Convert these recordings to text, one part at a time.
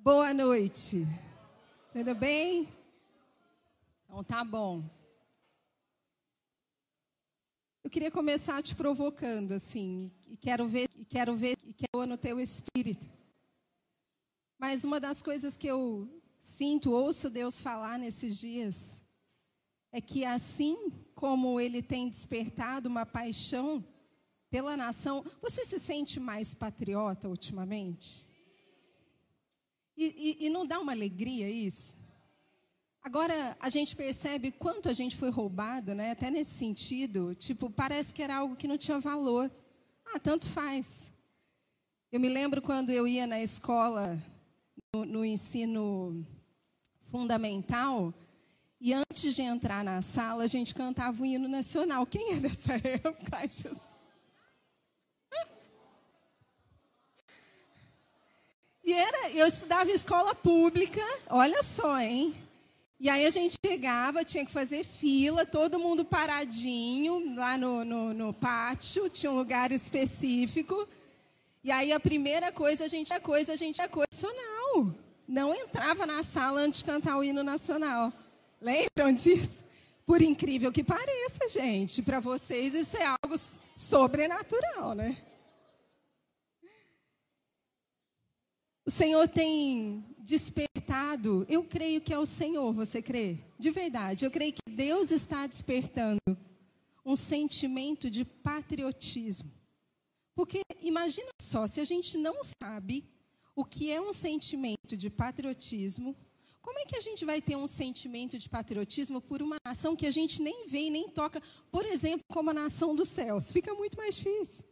Boa noite. Tudo bem? Então tá bom. Eu queria começar te provocando assim, e quero ver, e quero ver, e quero no teu espírito. Mas uma das coisas que eu sinto, ouço Deus falar nesses dias, é que assim como ele tem despertado uma paixão pela nação, você se sente mais patriota ultimamente? E, e, e não dá uma alegria isso? Agora a gente percebe quanto a gente foi roubado, né? Até nesse sentido, tipo, parece que era algo que não tinha valor. Ah, tanto faz. Eu me lembro quando eu ia na escola, no, no ensino fundamental, e antes de entrar na sala, a gente cantava o hino nacional. Quem é dessa época? E era, eu estudava em escola pública, olha só, hein? E aí a gente chegava, tinha que fazer fila, todo mundo paradinho lá no, no, no pátio, tinha um lugar específico. E aí a primeira coisa, a gente, a coisa, a gente, a coisa nacional. Não entrava na sala antes de cantar o hino nacional. Lembram disso? Por incrível que pareça, gente, para vocês isso é algo sobrenatural, né? O Senhor tem despertado, eu creio que é o Senhor, você crê? De verdade, eu creio que Deus está despertando um sentimento de patriotismo. Porque imagina só, se a gente não sabe o que é um sentimento de patriotismo, como é que a gente vai ter um sentimento de patriotismo por uma nação que a gente nem vê e nem toca, por exemplo, como a nação dos céus? Fica muito mais difícil,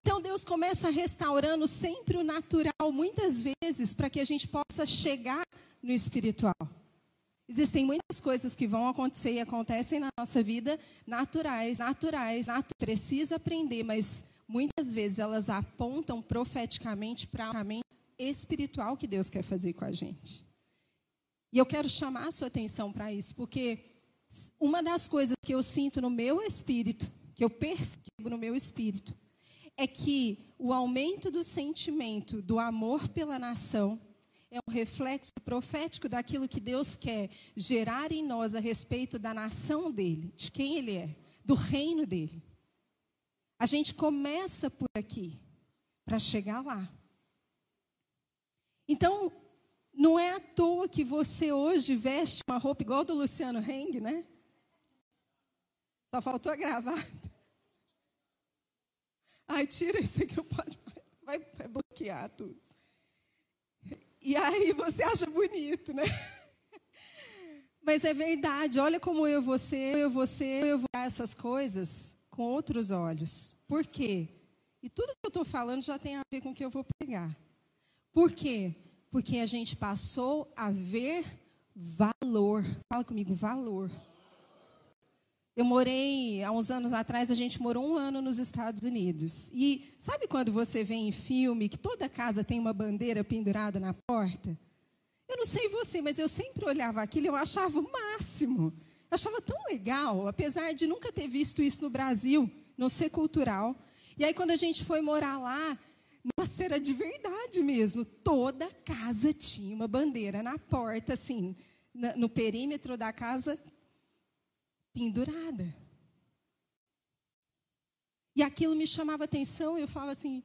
Então Deus começa restaurando sempre o natural, muitas vezes, para que a gente possa chegar no espiritual. Existem muitas coisas que vão acontecer e acontecem na nossa vida naturais, naturais, naturais. Precisa aprender, mas muitas vezes elas apontam profeticamente para o espiritual que Deus quer fazer com a gente. E eu quero chamar a sua atenção para isso, porque uma das coisas que eu sinto no meu espírito, que eu percebo no meu espírito, é que o aumento do sentimento do amor pela nação é um reflexo profético daquilo que Deus quer gerar em nós a respeito da nação dele, de quem ele é, do reino dele. A gente começa por aqui para chegar lá. Então, não é à toa que você hoje veste uma roupa igual do Luciano Heng, né? Só faltou a gravata. Ai, tira isso aqui, não pode. Vai, vai bloquear tudo. E aí você acha bonito, né? Mas é verdade, olha como eu você, eu você, eu vou essas coisas com outros olhos. Por quê? E tudo que eu estou falando já tem a ver com o que eu vou pegar. Por quê? Porque a gente passou a ver valor. Fala comigo, valor. Eu morei, há uns anos atrás, a gente morou um ano nos Estados Unidos. E sabe quando você vê em filme que toda casa tem uma bandeira pendurada na porta? Eu não sei você, mas eu sempre olhava aquilo e eu achava o máximo. Eu achava tão legal, apesar de nunca ter visto isso no Brasil, não ser cultural. E aí, quando a gente foi morar lá, nossa, era de verdade mesmo. Toda casa tinha uma bandeira na porta, assim, no perímetro da casa, pendurada. E aquilo me chamava atenção e eu falava assim: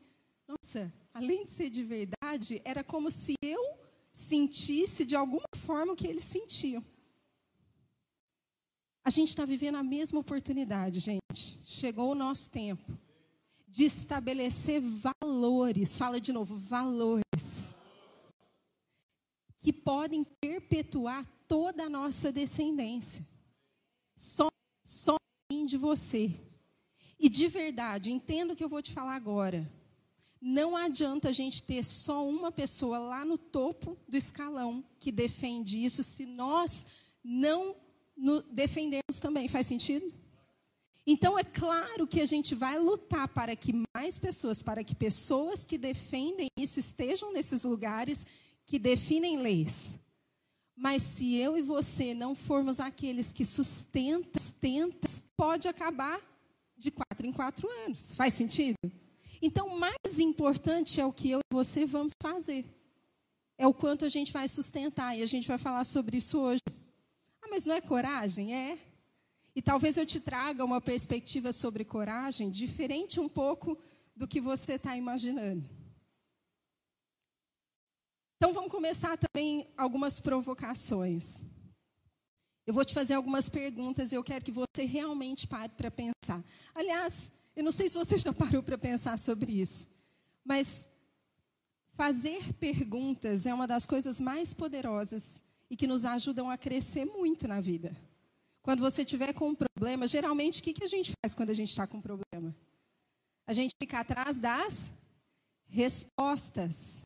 nossa, além de ser de verdade, era como se eu sentisse de alguma forma o que eles sentiam. A gente está vivendo a mesma oportunidade, gente. Chegou o nosso tempo de estabelecer valores. Fala de novo, valores. Que podem perpetuar toda a nossa descendência. Só, só de você. E de verdade, entendo o que eu vou te falar agora. Não adianta a gente ter só uma pessoa lá no topo do escalão que defende isso se nós não defendemos também. Faz sentido? Então, é claro que a gente vai lutar para que mais pessoas, para que pessoas que defendem isso estejam nesses lugares que definem leis. Mas se eu e você não formos aqueles que sustentam, sustentam pode acabar de quatro em quatro anos. Faz sentido? Então, mais importante é o que eu e você vamos fazer. é o quanto a gente vai sustentar, e a gente vai falar sobre isso hoje. Ah, mas não é coragem? É. E talvez eu te traga uma perspectiva sobre coragem diferente um pouco do que você está imaginando. Então vamos começar também algumas provocações. Eu vou te fazer algumas perguntas e eu quero que você realmente pare para pensar. Aliás, eu não sei se você já parou para pensar sobre isso, mas fazer perguntas é uma das coisas mais poderosas e que nos ajudam a crescer muito na vida. Quando você tiver com um problema, geralmente o que, que a gente faz quando a gente está com um problema? A gente fica atrás das respostas.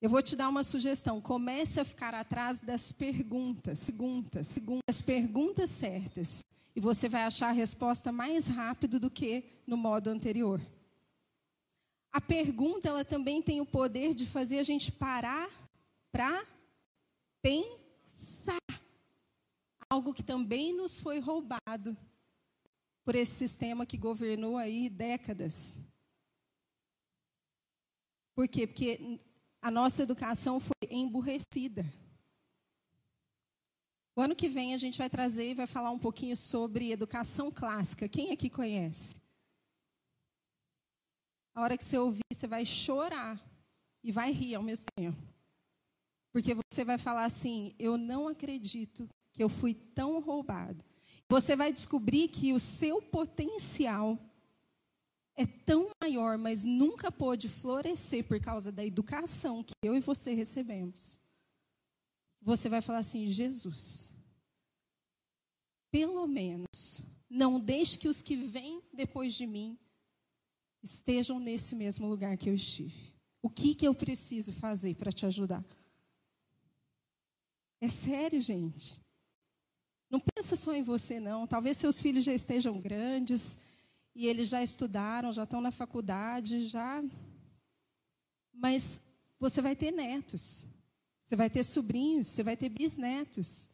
Eu vou te dar uma sugestão. Comece a ficar atrás das perguntas, perguntas, as perguntas certas. E você vai achar a resposta mais rápido do que no modo anterior. A pergunta, ela também tem o poder de fazer a gente parar para pensar. Algo que também nos foi roubado por esse sistema que governou aí décadas. Por quê? Porque a nossa educação foi emburrecida. O ano que vem a gente vai trazer e vai falar um pouquinho sobre educação clássica. Quem aqui conhece? A hora que você ouvir, você vai chorar e vai rir ao mesmo tempo. Porque você vai falar assim: eu não acredito que eu fui tão roubado. Você vai descobrir que o seu potencial é tão maior, mas nunca pôde florescer por causa da educação que eu e você recebemos. Você vai falar assim: Jesus, pelo menos, não deixe que os que vêm depois de mim estejam nesse mesmo lugar que eu estive. O que, que eu preciso fazer para te ajudar? É sério, gente. Não pensa só em você, não. Talvez seus filhos já estejam grandes, e eles já estudaram, já estão na faculdade, já. Mas você vai ter netos, você vai ter sobrinhos, você vai ter bisnetos.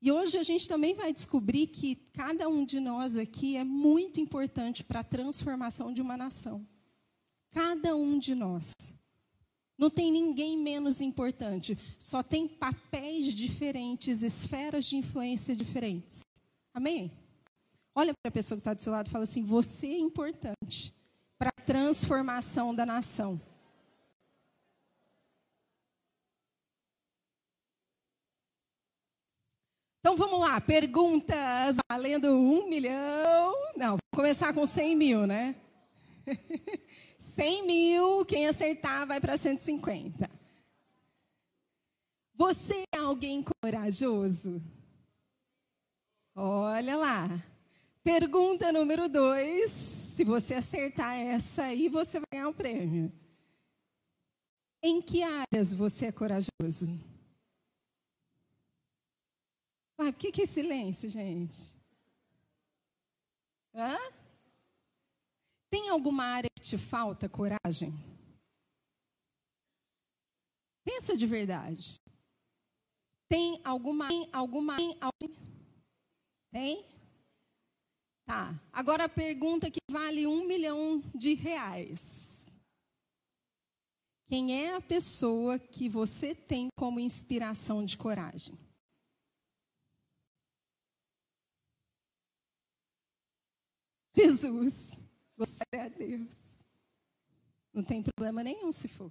E hoje a gente também vai descobrir que cada um de nós aqui é muito importante para a transformação de uma nação. Cada um de nós. Não tem ninguém menos importante, só tem papéis diferentes, esferas de influência diferentes. Amém? Olha para a pessoa que está do seu lado e fala assim: você é importante para a transformação da nação. Então vamos lá, perguntas valendo um milhão. Não, vamos começar com 100 mil, né? 100 mil, quem acertar vai para 150. Você é alguém corajoso? Olha lá. Pergunta número dois. Se você acertar essa aí, você vai ganhar um prêmio. Em que áreas você é corajoso? Ai, por que, que é silêncio, gente? Hã? Tem alguma área que te falta coragem? Pensa de verdade. Tem alguma, tem alguma, tem, tem? Tá. Agora a pergunta que vale um milhão de reais. Quem é a pessoa que você tem como inspiração de coragem? Jesus. Glória a Deus. Não tem problema nenhum se for.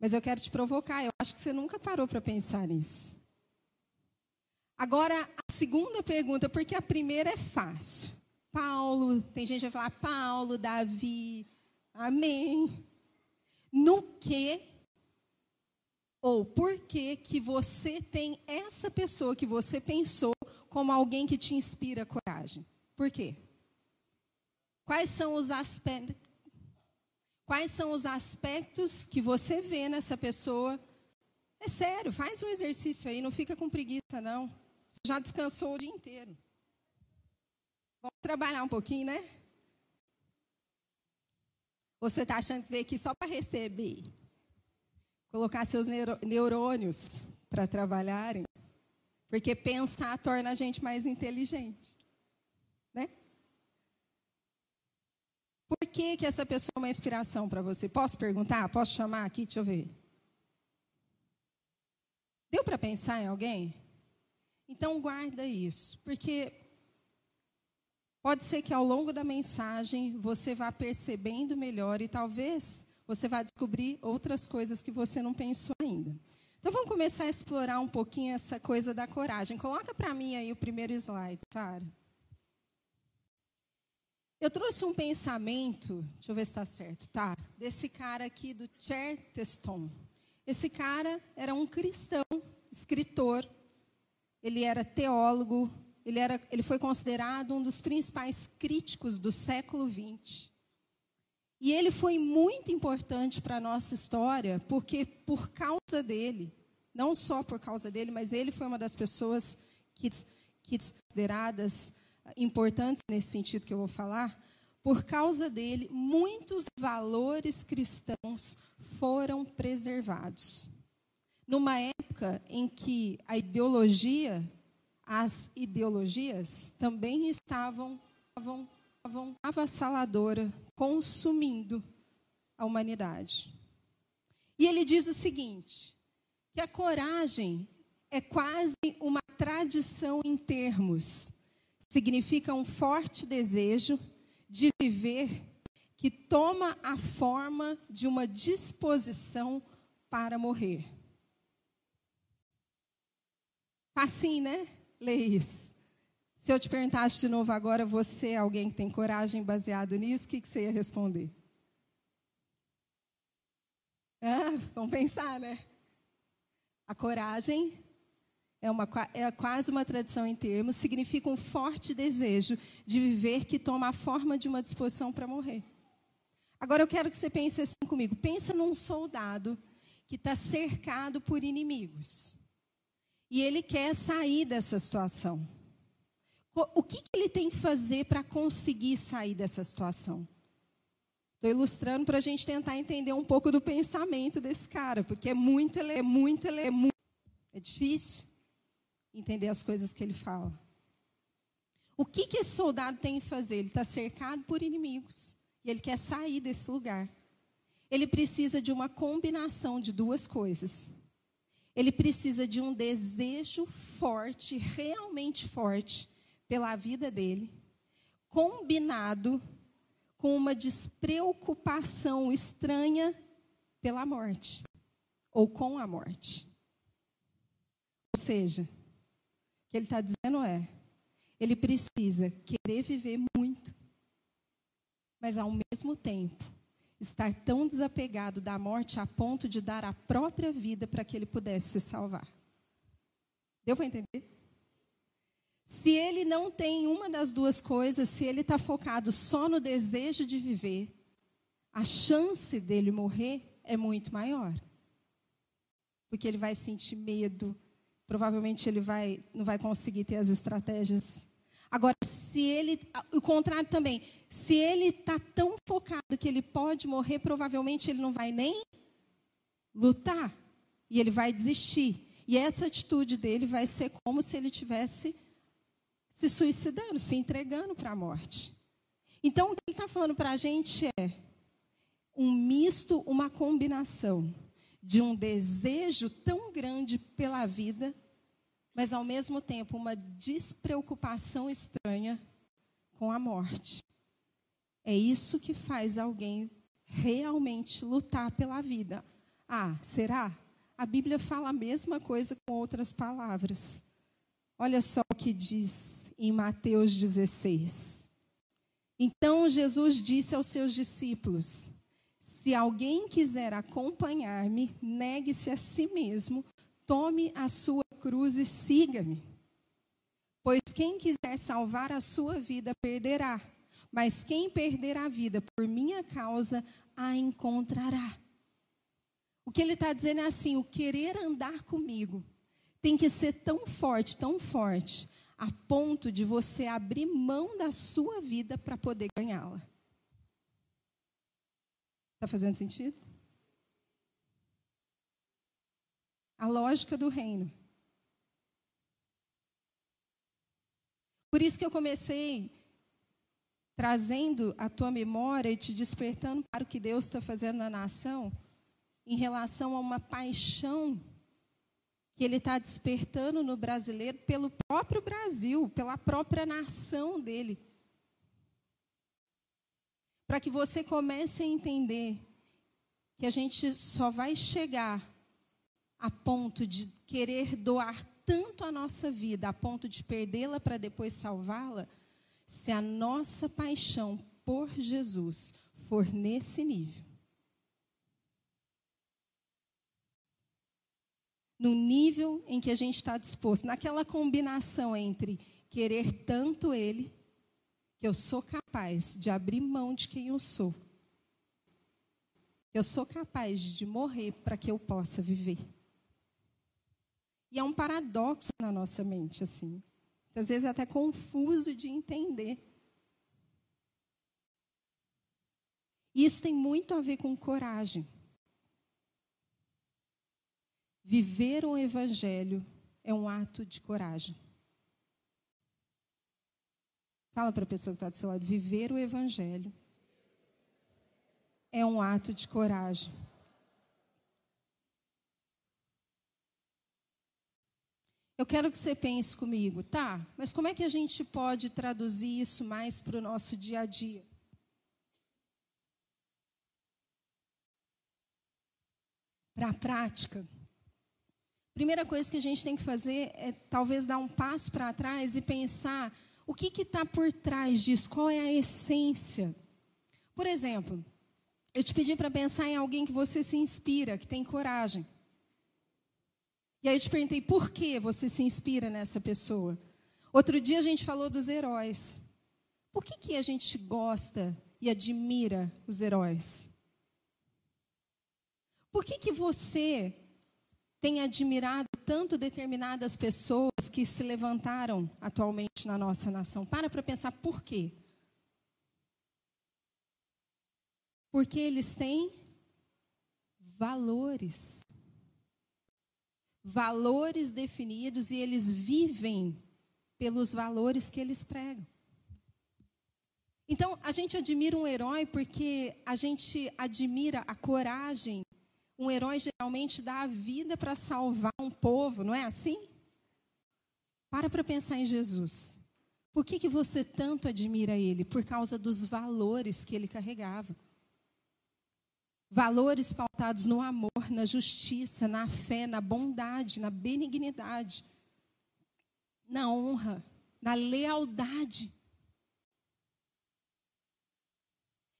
Mas eu quero te provocar. Eu acho que você nunca parou para pensar nisso. Agora, a segunda pergunta, porque a primeira é fácil. Paulo, tem gente que vai falar Paulo, Davi, amém. No que ou por que que você tem essa pessoa que você pensou como alguém que te inspira coragem? Por quê? Quais são os aspectos Quais são os aspectos que você vê nessa pessoa? É sério, faz um exercício aí, não fica com preguiça não. Você já descansou o dia inteiro. Vamos trabalhar um pouquinho, né? Você está achando que veio aqui só para receber? Colocar seus neurônios para trabalharem? Porque pensar torna a gente mais inteligente. Né? Por que, que essa pessoa é uma inspiração para você? Posso perguntar? Posso chamar aqui? Deixa eu ver. Deu para pensar em alguém? Então guarda isso, porque pode ser que ao longo da mensagem você vá percebendo melhor e talvez você vá descobrir outras coisas que você não pensou ainda. Então vamos começar a explorar um pouquinho essa coisa da coragem. Coloca para mim aí o primeiro slide, Sara. Eu trouxe um pensamento, deixa eu ver se está certo, tá? Desse cara aqui do Chesterton. Esse cara era um cristão, escritor, ele era teólogo, ele, era, ele foi considerado um dos principais críticos do século XX. E ele foi muito importante para a nossa história, porque por causa dele, não só por causa dele, mas ele foi uma das pessoas que, que consideradas importantes nesse sentido que eu vou falar, por causa dele, muitos valores cristãos foram preservados. Numa época em que a ideologia, as ideologias também estavam, estavam, estavam avassaladora, consumindo a humanidade. E ele diz o seguinte: que a coragem é quase uma tradição em termos, significa um forte desejo de viver que toma a forma de uma disposição para morrer. Assim, né? Lê isso. Se eu te perguntasse de novo agora, você é alguém que tem coragem baseado nisso, o que, que você ia responder? É, vamos pensar, né? A coragem é, uma, é quase uma tradição em termos, significa um forte desejo de viver que toma a forma de uma disposição para morrer. Agora eu quero que você pense assim comigo. Pensa num soldado que está cercado por inimigos. E ele quer sair dessa situação. O que, que ele tem que fazer para conseguir sair dessa situação? Estou ilustrando para a gente tentar entender um pouco do pensamento desse cara, porque é muito, ele é muito, ele é muito. É difícil entender as coisas que ele fala. O que, que esse soldado tem que fazer? Ele está cercado por inimigos e ele quer sair desse lugar. Ele precisa de uma combinação de duas coisas. Ele precisa de um desejo forte, realmente forte, pela vida dele, combinado com uma despreocupação estranha pela morte, ou com a morte. Ou seja, que ele está dizendo é: ele precisa querer viver muito, mas ao mesmo tempo estar tão desapegado da morte a ponto de dar a própria vida para que ele pudesse se salvar. Deu para entender? Se ele não tem uma das duas coisas, se ele está focado só no desejo de viver, a chance dele morrer é muito maior. Porque ele vai sentir medo, provavelmente ele vai, não vai conseguir ter as estratégias. Agora, se ele, o contrário também, se ele está tão focado que ele pode morrer, provavelmente ele não vai nem lutar e ele vai desistir. E essa atitude dele vai ser como se ele tivesse se suicidando, se entregando para a morte. Então, o que ele está falando para a gente é um misto, uma combinação de um desejo tão grande pela vida, mas ao mesmo tempo uma despreocupação estranha com a morte. É isso que faz alguém realmente lutar pela vida. Ah, será? A Bíblia fala a mesma coisa com outras palavras. Olha só o que diz em Mateus 16. Então Jesus disse aos seus discípulos: se alguém quiser acompanhar-me, negue-se a si mesmo, tome a sua cruz e siga-me. Pois quem quiser salvar a sua vida perderá, mas quem perder a vida por minha causa a encontrará. O que ele está dizendo é assim: o querer andar comigo tem que ser tão forte, tão forte, a ponto de você abrir mão da sua vida para poder ganhá-la. Está fazendo sentido? A lógica do reino. Por isso que eu comecei trazendo a tua memória e te despertando para o que Deus está fazendo na nação, em relação a uma paixão que ele está despertando no brasileiro pelo próprio Brasil, pela própria nação dele. Para que você comece a entender que a gente só vai chegar a ponto de querer doar tanto a nossa vida, a ponto de perdê-la para depois salvá-la, se a nossa paixão por Jesus for nesse nível. no nível em que a gente está disposto, naquela combinação entre querer tanto Ele, que eu sou capaz de abrir mão de quem eu sou. Eu sou capaz de morrer para que eu possa viver. E é um paradoxo na nossa mente, assim. Às vezes é até confuso de entender. Isso tem muito a ver com coragem. Viver o Evangelho é um ato de coragem. Fala para a pessoa que está do seu lado: viver o Evangelho é um ato de coragem. Eu quero que você pense comigo, tá? Mas como é que a gente pode traduzir isso mais para o nosso dia a dia? Para a prática. Primeira coisa que a gente tem que fazer é talvez dar um passo para trás e pensar o que está por trás disso, qual é a essência. Por exemplo, eu te pedi para pensar em alguém que você se inspira, que tem coragem. E aí eu te perguntei por que você se inspira nessa pessoa. Outro dia a gente falou dos heróis. Por que, que a gente gosta e admira os heróis? Por que, que você tem admirado tanto determinadas pessoas que se levantaram atualmente na nossa nação. Para para pensar por quê? Porque eles têm valores. Valores definidos e eles vivem pelos valores que eles pregam. Então, a gente admira um herói porque a gente admira a coragem um herói geralmente dá a vida para salvar um povo, não é assim? Para para pensar em Jesus. Por que, que você tanto admira ele? Por causa dos valores que ele carregava. Valores pautados no amor, na justiça, na fé, na bondade, na benignidade, na honra, na lealdade.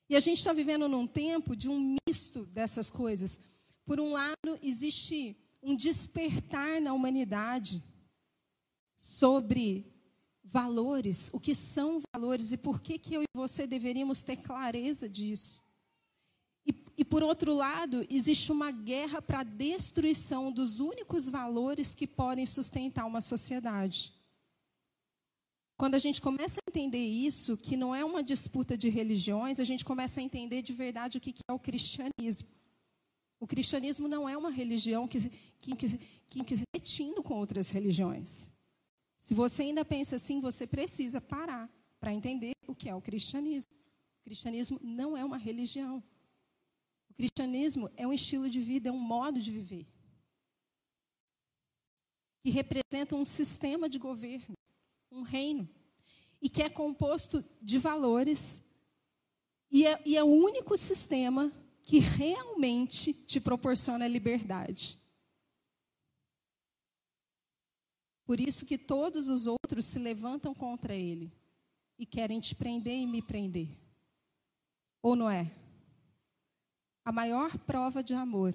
E a gente está vivendo num tempo de um misto dessas coisas. Por um lado, existe um despertar na humanidade sobre valores, o que são valores e por que, que eu e você deveríamos ter clareza disso. E, por outro lado, existe uma guerra para a destruição dos únicos valores que podem sustentar uma sociedade. Quando a gente começa a entender isso, que não é uma disputa de religiões, a gente começa a entender de verdade o que é o cristianismo. O cristianismo não é uma religião que, que, que, que, que competindo com outras religiões. Se você ainda pensa assim, você precisa parar para entender o que é o cristianismo. O cristianismo não é uma religião. Cristianismo é um estilo de vida, é um modo de viver. Que representa um sistema de governo, um reino. E que é composto de valores. E é, e é o único sistema que realmente te proporciona liberdade. Por isso que todos os outros se levantam contra ele e querem te prender e me prender. Ou não é? A maior prova de amor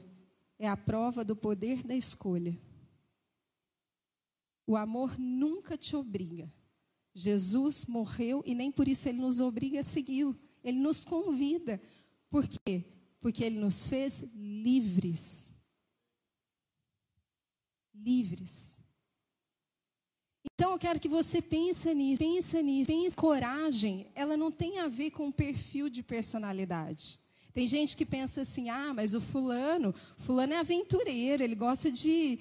é a prova do poder da escolha. O amor nunca te obriga. Jesus morreu e nem por isso ele nos obriga a segui-lo. Ele nos convida. Por quê? Porque Ele nos fez livres. Livres. Então eu quero que você pense nisso, pense nisso, pense. Coragem, ela não tem a ver com perfil de personalidade. Tem gente que pensa assim: ah, mas o fulano, fulano é aventureiro, ele gosta de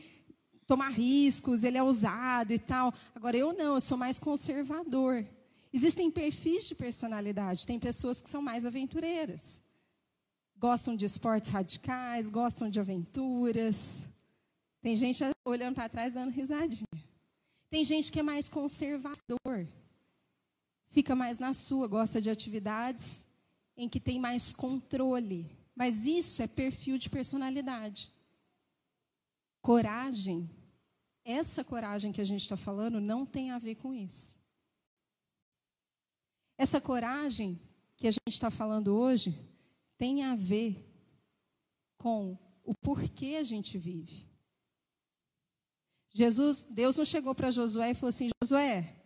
tomar riscos, ele é ousado e tal. Agora eu não, eu sou mais conservador. Existem perfis de personalidade, tem pessoas que são mais aventureiras gostam de esportes radicais, gostam de aventuras. Tem gente olhando para trás dando risadinha. Tem gente que é mais conservador. Fica mais na sua, gosta de atividades em que tem mais controle. Mas isso é perfil de personalidade. Coragem, essa coragem que a gente está falando, não tem a ver com isso. Essa coragem que a gente está falando hoje tem a ver com o porquê a gente vive. Jesus, Deus não chegou para Josué e falou assim: Josué,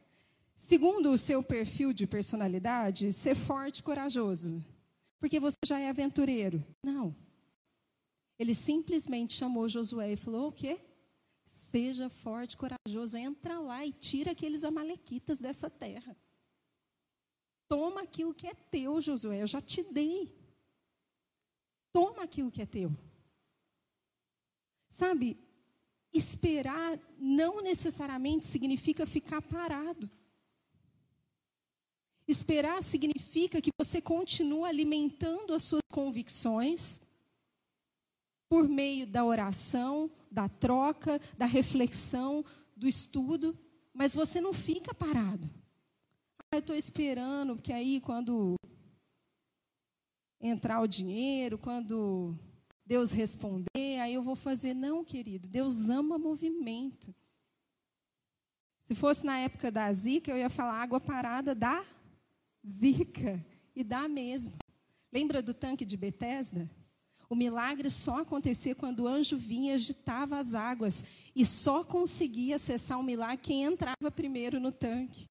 segundo o seu perfil de personalidade, ser forte e corajoso, porque você já é aventureiro. Não. Ele simplesmente chamou Josué e falou: o quê? Seja forte corajoso, entra lá e tira aqueles amalequitas dessa terra. Toma aquilo que é teu, Josué, eu já te dei. Toma aquilo que é teu. Sabe, esperar não necessariamente significa ficar parado. Esperar significa que você continua alimentando as suas convicções por meio da oração, da troca, da reflexão, do estudo, mas você não fica parado. Ah, eu estou esperando, porque aí quando entrar o dinheiro, quando Deus responder, aí eu vou fazer. Não, querido, Deus ama movimento. Se fosse na época da Zika, eu ia falar água parada da Zika. E dá mesmo. Lembra do tanque de Betesda? O milagre só acontecia quando o anjo vinha e agitava as águas. E só conseguia acessar o milagre quem entrava primeiro no tanque.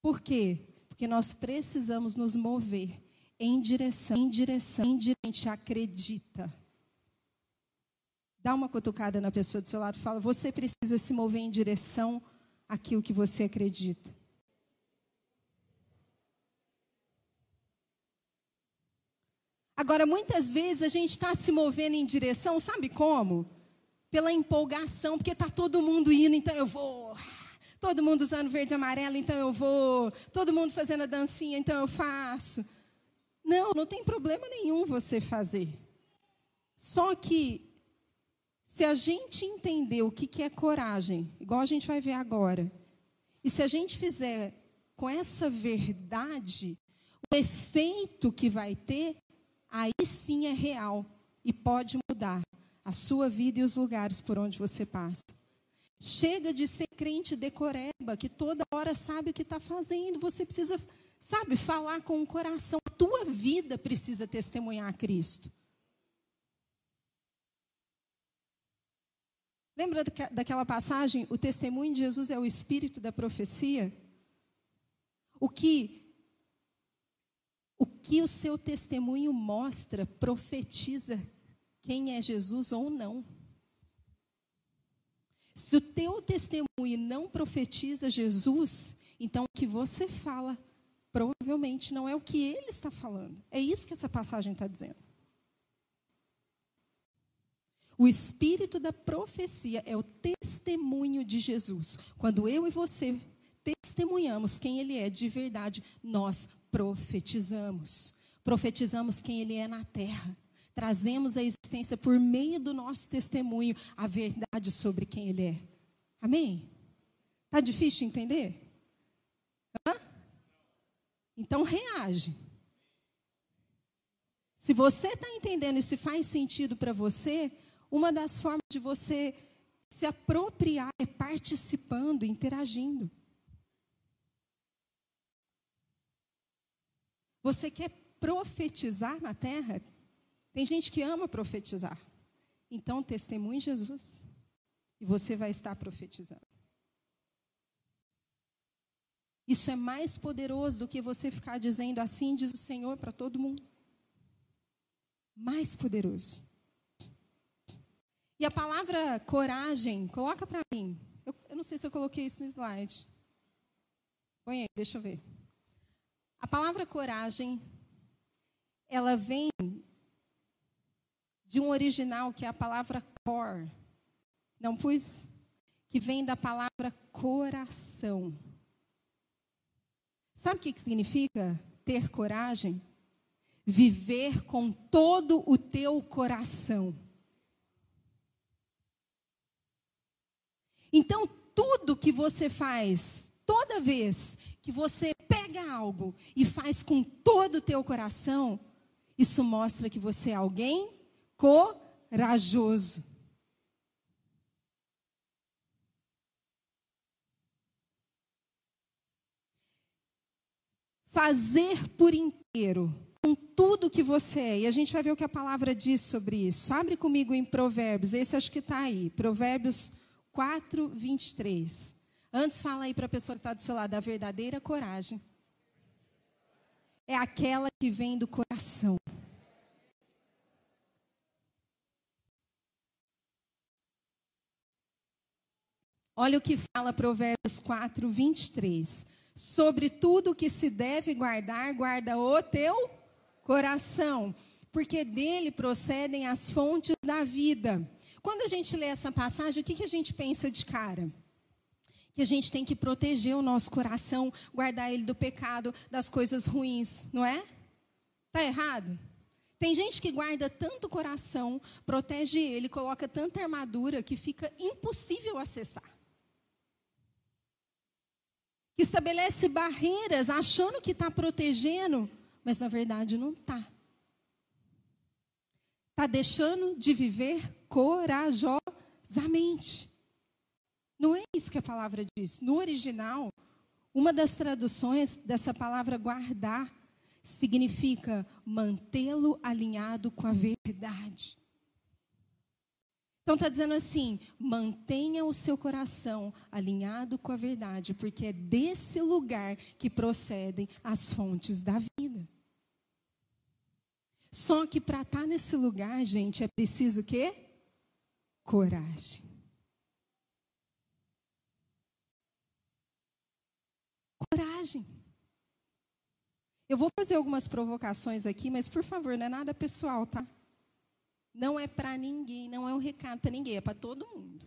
Por quê? Porque nós precisamos nos mover em direção, em direção, em direção. A gente acredita. Dá uma cutucada na pessoa do seu lado e fala: você precisa se mover em direção àquilo que você acredita. Agora, muitas vezes a gente está se movendo em direção, sabe como? Pela empolgação, porque está todo mundo indo, então eu vou. Todo mundo usando verde e amarelo, então eu vou. Todo mundo fazendo a dancinha, então eu faço. Não, não tem problema nenhum você fazer. Só que, se a gente entender o que é coragem, igual a gente vai ver agora, e se a gente fizer com essa verdade, o efeito que vai ter, aí sim é real e pode mudar a sua vida e os lugares por onde você passa. Chega de ser crente decoreba, que toda hora sabe o que está fazendo. Você precisa Sabe, falar com o coração. A tua vida precisa testemunhar a Cristo. Lembra daquela passagem? O testemunho de Jesus é o espírito da profecia? O que que o seu testemunho mostra, profetiza quem é Jesus ou não. Se o teu testemunho não profetiza Jesus, então o que você fala provavelmente não é o que ele está falando. É isso que essa passagem está dizendo. O espírito da profecia é o testemunho de Jesus. Quando eu e você testemunhamos quem ele é de verdade, nós profetizamos. Profetizamos quem ele é na terra. Trazemos à existência por meio do nosso testemunho a verdade sobre quem ele é. Amém? Tá difícil de entender? Então reage. Se você está entendendo e se faz sentido para você, uma das formas de você se apropriar é participando, interagindo. Você quer profetizar na terra? Tem gente que ama profetizar. Então, testemunhe Jesus. E você vai estar profetizando. Isso é mais poderoso do que você ficar dizendo assim, diz o Senhor para todo mundo. Mais poderoso. E a palavra coragem, coloca para mim. Eu, eu, não sei se eu coloquei isso no slide. Põe aí, deixa eu ver. A palavra coragem, ela vem de um original que é a palavra cor. Não pus? Que vem da palavra coração. Sabe o que significa ter coragem? Viver com todo o teu coração. Então, tudo que você faz, toda vez que você pega algo e faz com todo o teu coração, isso mostra que você é alguém corajoso. Fazer por inteiro, com tudo que você é. E a gente vai ver o que a palavra diz sobre isso. Abre comigo em Provérbios, esse acho que está aí. Provérbios 4, 23. Antes fala aí para a pessoa que está do seu lado, a verdadeira coragem é aquela que vem do coração. Olha o que fala Provérbios 4, 23. Sobre tudo que se deve guardar, guarda o teu coração, porque dele procedem as fontes da vida. Quando a gente lê essa passagem, o que, que a gente pensa de cara? Que a gente tem que proteger o nosso coração, guardar ele do pecado, das coisas ruins, não é? Tá errado? Tem gente que guarda tanto o coração, protege ele, coloca tanta armadura que fica impossível acessar que estabelece barreiras achando que está protegendo, mas na verdade não está. Está deixando de viver corajosamente. Não é isso que a palavra diz. No original, uma das traduções dessa palavra guardar significa mantê-lo alinhado com a verdade. Então está dizendo assim: mantenha o seu coração alinhado com a verdade, porque é desse lugar que procedem as fontes da vida. Só que para estar tá nesse lugar, gente, é preciso o quê? Coragem. Coragem. Eu vou fazer algumas provocações aqui, mas por favor, não é nada pessoal, tá? Não é para ninguém, não é um recado para ninguém, é para todo mundo.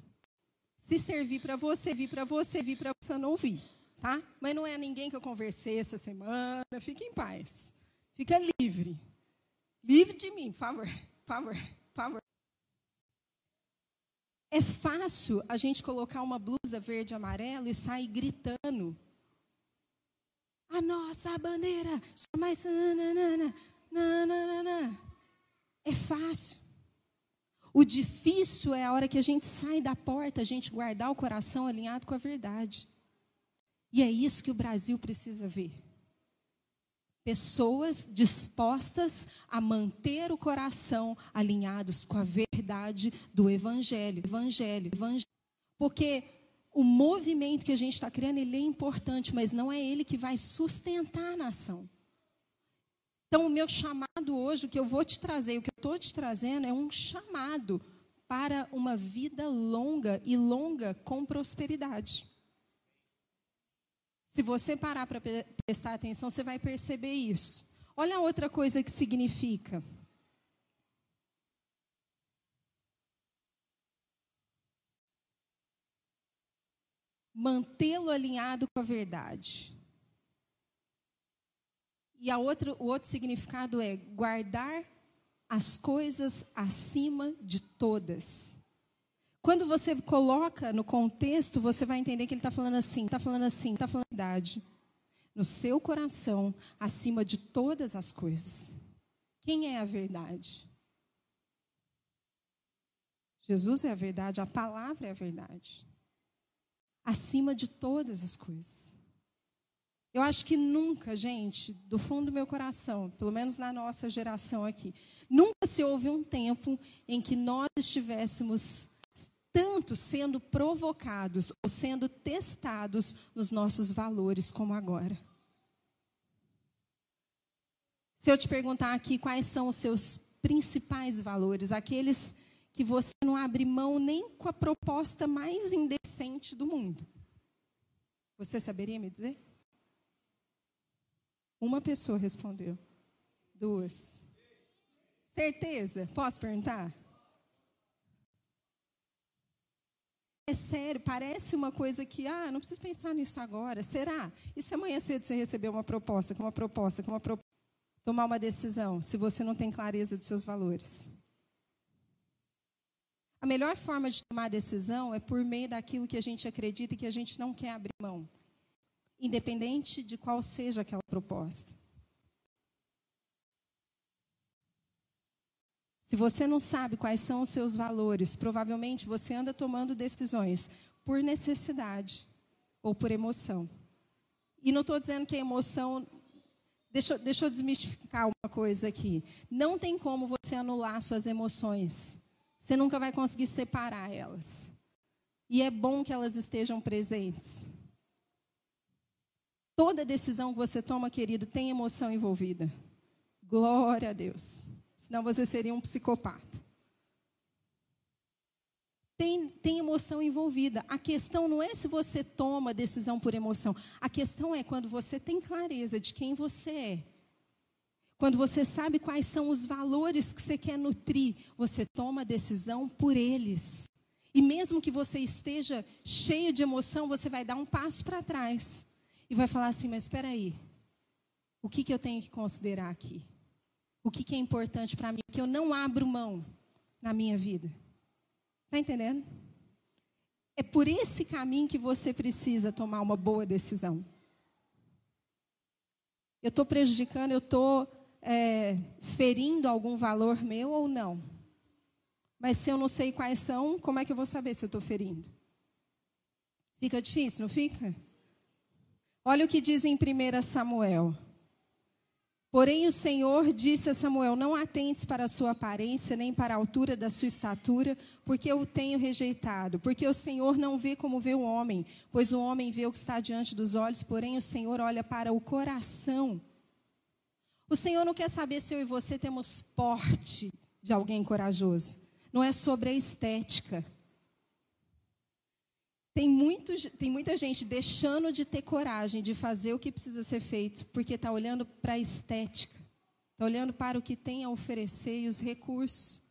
Se servir para você, servir para você, servir para você não ouvir, tá? Mas não é ninguém que eu conversei essa semana, fique em paz. Fica livre. Livre de mim, por favor, por favor, por favor. É fácil a gente colocar uma blusa verde e amarelo e sair gritando. A nossa bandeira, jamais. É fácil. O difícil é a hora que a gente sai da porta, a gente guardar o coração alinhado com a verdade. E é isso que o Brasil precisa ver. Pessoas dispostas a manter o coração alinhados com a verdade do Evangelho. Evangelho, Evangelho. Porque o movimento que a gente está criando, ele é importante, mas não é ele que vai sustentar a nação. Então, o meu chamado hoje, o que eu vou te trazer, o que eu estou te trazendo, é um chamado para uma vida longa e longa com prosperidade. Se você parar para prestar atenção, você vai perceber isso. Olha a outra coisa que significa. Mantê-lo alinhado com a verdade. E a outro, o outro significado é guardar as coisas acima de todas. Quando você coloca no contexto, você vai entender que ele está falando assim, está falando assim, está falando verdade. No seu coração, acima de todas as coisas. Quem é a verdade? Jesus é a verdade, a palavra é a verdade. Acima de todas as coisas. Eu acho que nunca, gente, do fundo do meu coração, pelo menos na nossa geração aqui, nunca se houve um tempo em que nós estivéssemos tanto sendo provocados ou sendo testados nos nossos valores como agora. Se eu te perguntar aqui quais são os seus principais valores, aqueles que você não abre mão nem com a proposta mais indecente do mundo, você saberia me dizer? Uma pessoa respondeu. Duas. Certeza? Posso perguntar? É sério, parece uma coisa que, ah, não preciso pensar nisso agora. Será? E se amanhã cedo você receber uma proposta, com uma proposta, com uma proposta, tomar uma decisão, se você não tem clareza dos seus valores? A melhor forma de tomar decisão é por meio daquilo que a gente acredita e que a gente não quer abrir mão, independente de qual seja aquela proposta. Se você não sabe quais são os seus valores, provavelmente você anda tomando decisões por necessidade ou por emoção. E não estou dizendo que a emoção. Deixa, deixa eu desmistificar uma coisa aqui. Não tem como você anular suas emoções. Você nunca vai conseguir separar elas. E é bom que elas estejam presentes. Toda decisão que você toma, querido, tem emoção envolvida. Glória a Deus. Senão você seria um psicopata tem, tem emoção envolvida. A questão não é se você toma decisão por emoção. A questão é quando você tem clareza de quem você é. Quando você sabe quais são os valores que você quer nutrir, você toma decisão por eles. E mesmo que você esteja cheio de emoção, você vai dar um passo para trás e vai falar assim: Mas espera aí, o que, que eu tenho que considerar aqui? O que, que é importante para mim? Que eu não abro mão na minha vida. Está entendendo? É por esse caminho que você precisa tomar uma boa decisão. Eu estou prejudicando, eu estou é, ferindo algum valor meu ou não? Mas se eu não sei quais são, como é que eu vou saber se eu estou ferindo? Fica difícil, não fica? Olha o que diz em 1 Samuel. Porém, o Senhor disse a Samuel: Não atentes para a sua aparência, nem para a altura da sua estatura, porque eu o tenho rejeitado. Porque o Senhor não vê como vê o homem, pois o homem vê o que está diante dos olhos, porém o Senhor olha para o coração. O Senhor não quer saber se eu e você temos porte de alguém corajoso. Não é sobre a estética. Tem, muito, tem muita gente deixando de ter coragem de fazer o que precisa ser feito, porque está olhando para a estética, está olhando para o que tem a oferecer e os recursos.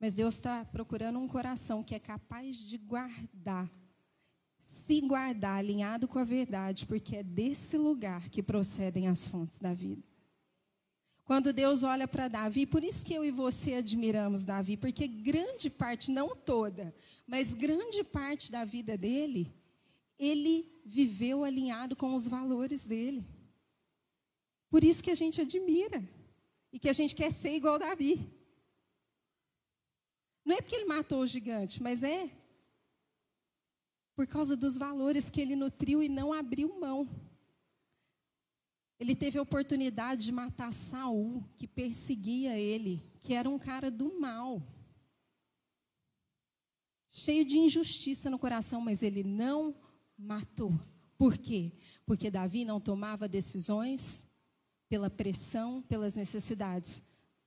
Mas Deus está procurando um coração que é capaz de guardar, se guardar alinhado com a verdade, porque é desse lugar que procedem as fontes da vida. Quando Deus olha para Davi, por isso que eu e você admiramos Davi, porque grande parte, não toda, mas grande parte da vida dele, ele viveu alinhado com os valores dele. Por isso que a gente admira e que a gente quer ser igual Davi. Não é porque ele matou o gigante, mas é por causa dos valores que ele nutriu e não abriu mão. Ele teve a oportunidade de matar Saul, que perseguia ele, que era um cara do mal. Cheio de injustiça no coração, mas ele não matou. Por quê? Porque Davi não tomava decisões pela pressão, pelas necessidades,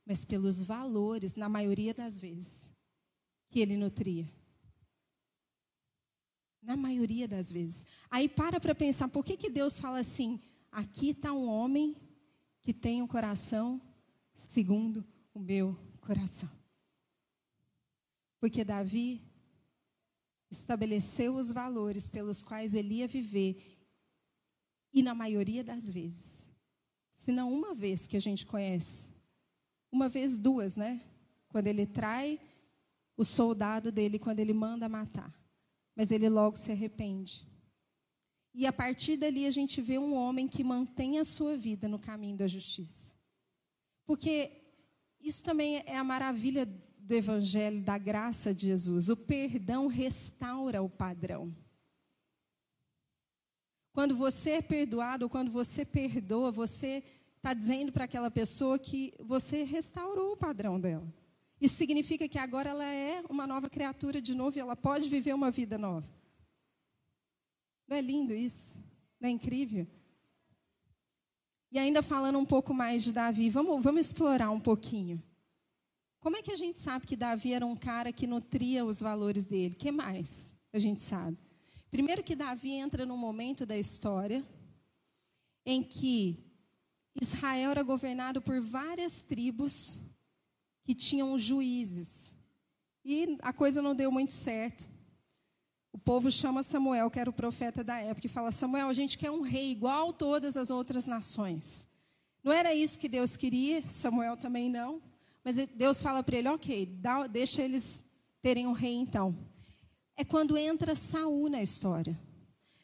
mas pelos valores, na maioria das vezes, que ele nutria. Na maioria das vezes. Aí para para pensar, por que, que Deus fala assim? Aqui está um homem que tem um coração segundo o meu coração. Porque Davi estabeleceu os valores pelos quais ele ia viver, e na maioria das vezes, se não uma vez que a gente conhece, uma vez, duas, né? Quando ele trai o soldado dele, quando ele manda matar, mas ele logo se arrepende. E a partir dali a gente vê um homem que mantém a sua vida no caminho da justiça. Porque isso também é a maravilha do evangelho, da graça de Jesus. O perdão restaura o padrão. Quando você é perdoado, ou quando você perdoa, você está dizendo para aquela pessoa que você restaurou o padrão dela. Isso significa que agora ela é uma nova criatura de novo e ela pode viver uma vida nova. Não é lindo isso? Não é incrível? E ainda falando um pouco mais de Davi, vamos, vamos explorar um pouquinho. Como é que a gente sabe que Davi era um cara que nutria os valores dele? O que mais a gente sabe? Primeiro que Davi entra num momento da história em que Israel era governado por várias tribos que tinham juízes. E a coisa não deu muito certo o povo chama Samuel, que era o profeta da época, e fala: Samuel, a gente quer um rei igual todas as outras nações. Não era isso que Deus queria, Samuel também não. Mas Deus fala para ele: ok, dá, deixa eles terem um rei então? É quando entra Saul na história.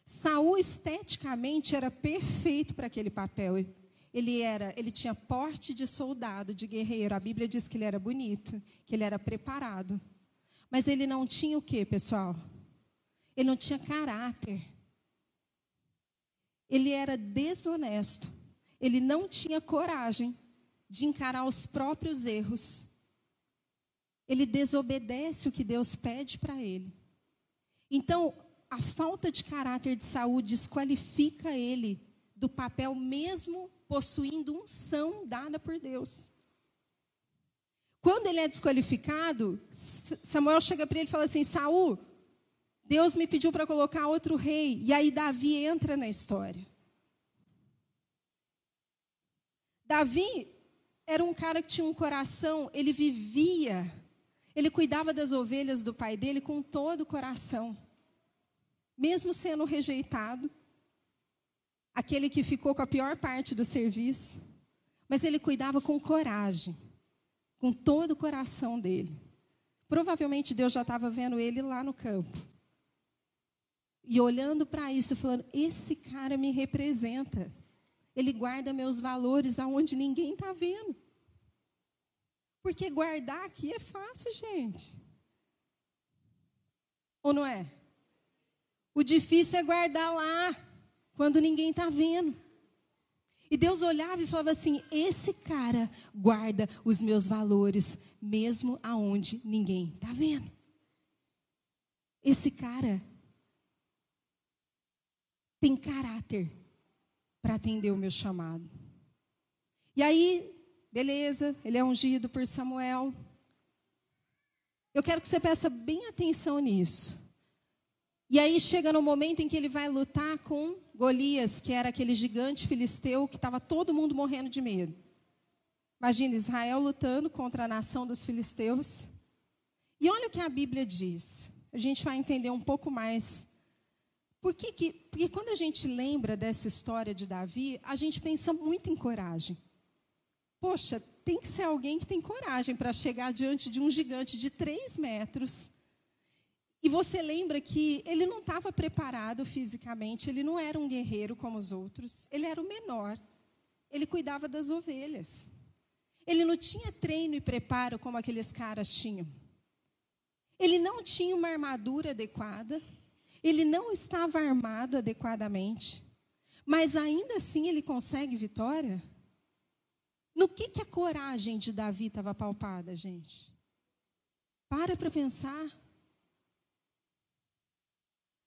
Saul esteticamente era perfeito para aquele papel. Ele era, ele tinha porte de soldado, de guerreiro. A Bíblia diz que ele era bonito, que ele era preparado. Mas ele não tinha o quê, pessoal? Ele não tinha caráter. Ele era desonesto. Ele não tinha coragem de encarar os próprios erros. Ele desobedece o que Deus pede para ele. Então, a falta de caráter de saúde desqualifica ele do papel mesmo possuindo unção dada por Deus. Quando ele é desqualificado, Samuel chega para ele e fala assim: Saul, Deus me pediu para colocar outro rei. E aí Davi entra na história. Davi era um cara que tinha um coração, ele vivia, ele cuidava das ovelhas do pai dele com todo o coração. Mesmo sendo rejeitado, aquele que ficou com a pior parte do serviço, mas ele cuidava com coragem, com todo o coração dele. Provavelmente Deus já estava vendo ele lá no campo. E olhando para isso, falando: esse cara me representa. Ele guarda meus valores aonde ninguém está vendo. Porque guardar aqui é fácil, gente. Ou não é? O difícil é guardar lá, quando ninguém está vendo. E Deus olhava e falava assim: esse cara guarda os meus valores, mesmo aonde ninguém está vendo. Esse cara tem caráter para atender o meu chamado. E aí, beleza, ele é ungido por Samuel. Eu quero que você preste bem atenção nisso. E aí chega no momento em que ele vai lutar com Golias, que era aquele gigante filisteu que estava todo mundo morrendo de medo. Imagina Israel lutando contra a nação dos filisteus. E olha o que a Bíblia diz. A gente vai entender um pouco mais por que que, porque quando a gente lembra dessa história de Davi, a gente pensa muito em coragem. Poxa, tem que ser alguém que tem coragem para chegar diante de um gigante de três metros. E você lembra que ele não estava preparado fisicamente, ele não era um guerreiro como os outros, ele era o menor. Ele cuidava das ovelhas. Ele não tinha treino e preparo como aqueles caras tinham. Ele não tinha uma armadura adequada. Ele não estava armado adequadamente, mas ainda assim ele consegue vitória? No que, que a coragem de Davi estava palpada, gente? Para para pensar.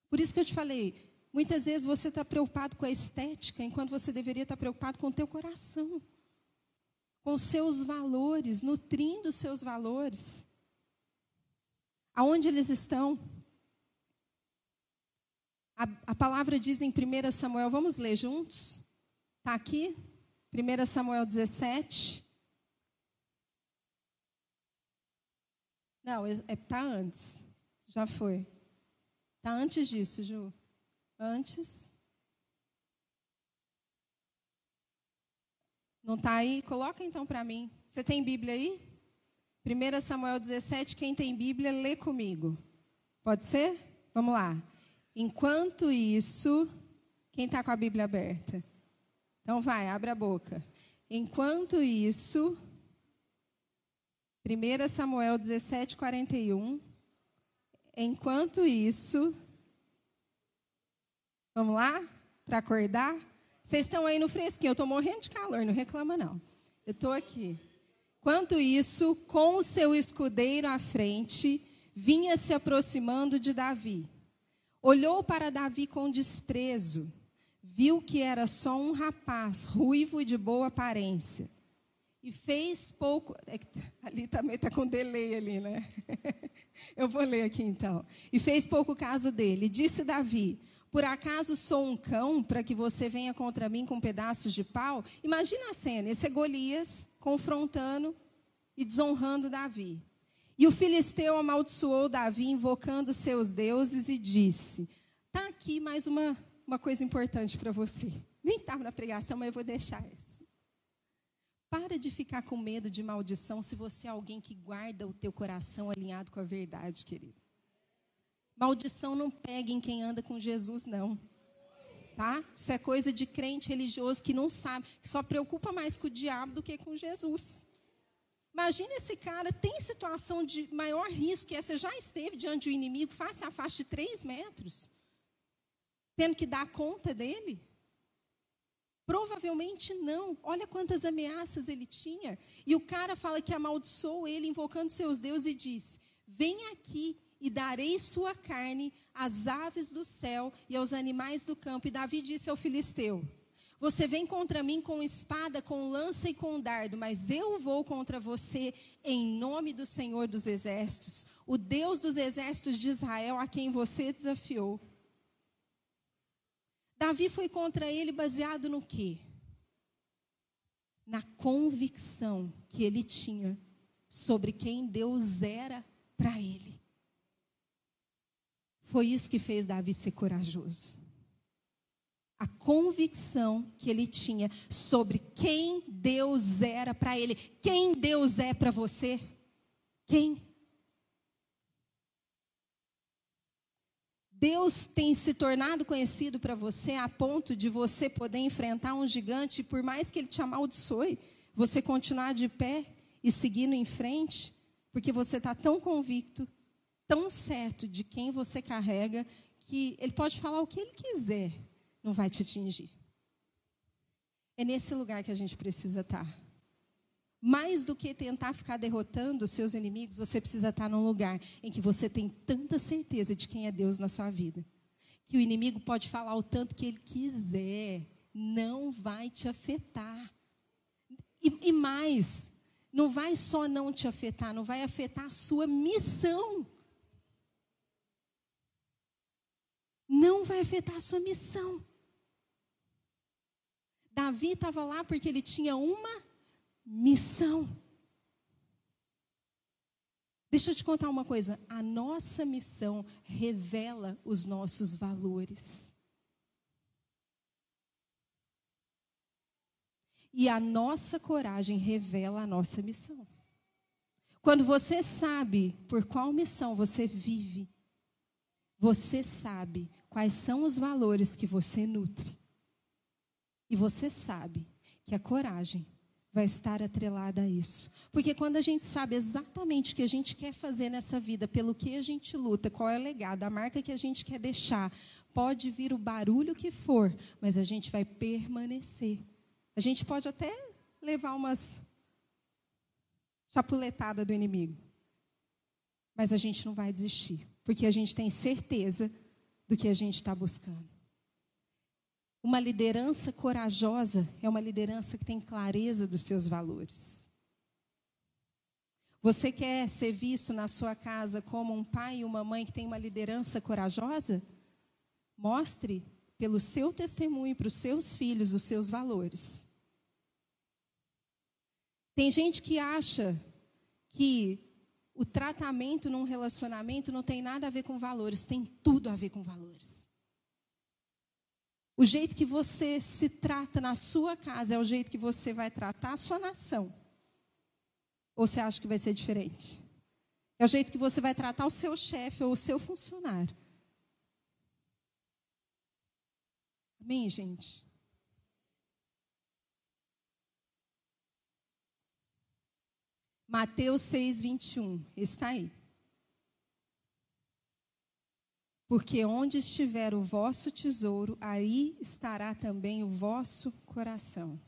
Por isso que eu te falei, muitas vezes você está preocupado com a estética, enquanto você deveria estar preocupado com o teu coração, com seus valores, nutrindo os seus valores. Aonde eles estão? A, a palavra diz em 1 Samuel, vamos ler juntos? Está aqui? 1 Samuel 17. Não, está é, tá antes. Já foi. Está antes disso, Ju. Antes. Não está aí? Coloca então para mim. Você tem Bíblia aí? 1 Samuel 17, quem tem Bíblia, lê comigo. Pode ser? Vamos lá. Enquanto isso, quem está com a Bíblia aberta? Então vai, abre a boca. Enquanto isso, 1 Samuel 17, 41. Enquanto isso, vamos lá? Para acordar? Vocês estão aí no fresquinho, eu estou morrendo de calor, não reclama não. Eu estou aqui. Enquanto isso, com o seu escudeiro à frente, vinha se aproximando de Davi. Olhou para Davi com desprezo, viu que era só um rapaz, ruivo e de boa aparência. E fez pouco. É ali também está com delay ali, né? Eu vou ler aqui então. E fez pouco caso dele. Disse Davi: Por acaso sou um cão para que você venha contra mim com pedaços de pau? Imagina a cena: esse é Golias confrontando e desonrando Davi. E o filisteu amaldiçoou Davi, invocando seus deuses, e disse: Está aqui mais uma, uma coisa importante para você. Nem estava na pregação, mas eu vou deixar essa. Para de ficar com medo de maldição se você é alguém que guarda o teu coração alinhado com a verdade, querido. Maldição não pega em quem anda com Jesus, não. Tá? Isso é coisa de crente religioso que não sabe, que só preocupa mais com o diabo do que com Jesus. Imagina esse cara, tem situação de maior risco que essa, já esteve diante do inimigo, face a face de três metros, tendo que dar conta dele? Provavelmente não. Olha quantas ameaças ele tinha. E o cara fala que amaldiçoou ele, invocando seus deuses, e diz: Vem aqui e darei sua carne às aves do céu e aos animais do campo. E Davi disse ao filisteu: Você vem contra mim com espada, com lança e com dardo, mas eu vou contra você em nome do Senhor dos exércitos, o Deus dos exércitos de Israel, a quem você desafiou. Davi foi contra ele baseado no quê? Na convicção que ele tinha sobre quem Deus era para ele. Foi isso que fez Davi ser corajoso. A convicção que ele tinha sobre quem Deus era para ele. Quem Deus é para você? Quem? Deus tem se tornado conhecido para você a ponto de você poder enfrentar um gigante, e por mais que ele te amaldiçoe, você continuar de pé e seguindo em frente, porque você está tão convicto tão certo de quem você carrega que ele pode falar o que ele quiser, não vai te atingir. É nesse lugar que a gente precisa estar. Mais do que tentar ficar derrotando os seus inimigos, você precisa estar num lugar em que você tem tanta certeza de quem é Deus na sua vida, que o inimigo pode falar o tanto que ele quiser, não vai te afetar. E, e mais, não vai só não te afetar, não vai afetar a sua missão. não vai afetar a sua missão. Davi estava lá porque ele tinha uma missão. Deixa eu te contar uma coisa: a nossa missão revela os nossos valores. E a nossa coragem revela a nossa missão. Quando você sabe por qual missão você vive, você sabe quais são os valores que você nutre. E você sabe que a coragem vai estar atrelada a isso. Porque quando a gente sabe exatamente o que a gente quer fazer nessa vida, pelo que a gente luta, qual é o legado, a marca que a gente quer deixar, pode vir o barulho que for, mas a gente vai permanecer. A gente pode até levar umas chapuletadas do inimigo, mas a gente não vai desistir, porque a gente tem certeza do que a gente está buscando. Uma liderança corajosa é uma liderança que tem clareza dos seus valores. Você quer ser visto na sua casa como um pai e uma mãe que tem uma liderança corajosa? Mostre pelo seu testemunho para os seus filhos os seus valores. Tem gente que acha que o tratamento num relacionamento não tem nada a ver com valores, tem tudo a ver com valores. O jeito que você se trata na sua casa é o jeito que você vai tratar a sua nação. Ou você acha que vai ser diferente? É o jeito que você vai tratar o seu chefe ou o seu funcionário. Amém, gente? Mateus 6, 21. Está aí. Porque onde estiver o vosso tesouro, aí estará também o vosso coração.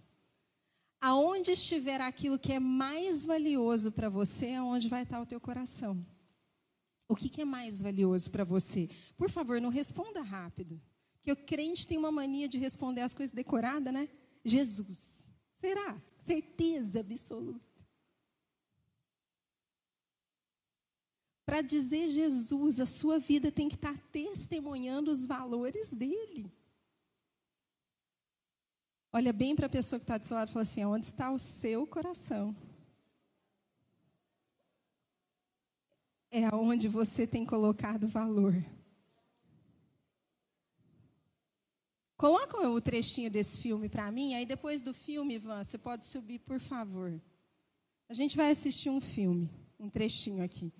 Aonde estiver aquilo que é mais valioso para você, aonde vai estar o teu coração. O que, que é mais valioso para você? Por favor, não responda rápido. Porque o crente tem uma mania de responder as coisas decoradas, né? Jesus. Será? Certeza absoluta. Para dizer Jesus, a sua vida tem que estar testemunhando os valores dele. Olha bem para a pessoa que está do seu lado e fala assim: onde está o seu coração? É aonde você tem colocado valor. Coloca o trechinho desse filme para mim, aí depois do filme, Ivan, você pode subir, por favor. A gente vai assistir um filme, um trechinho aqui.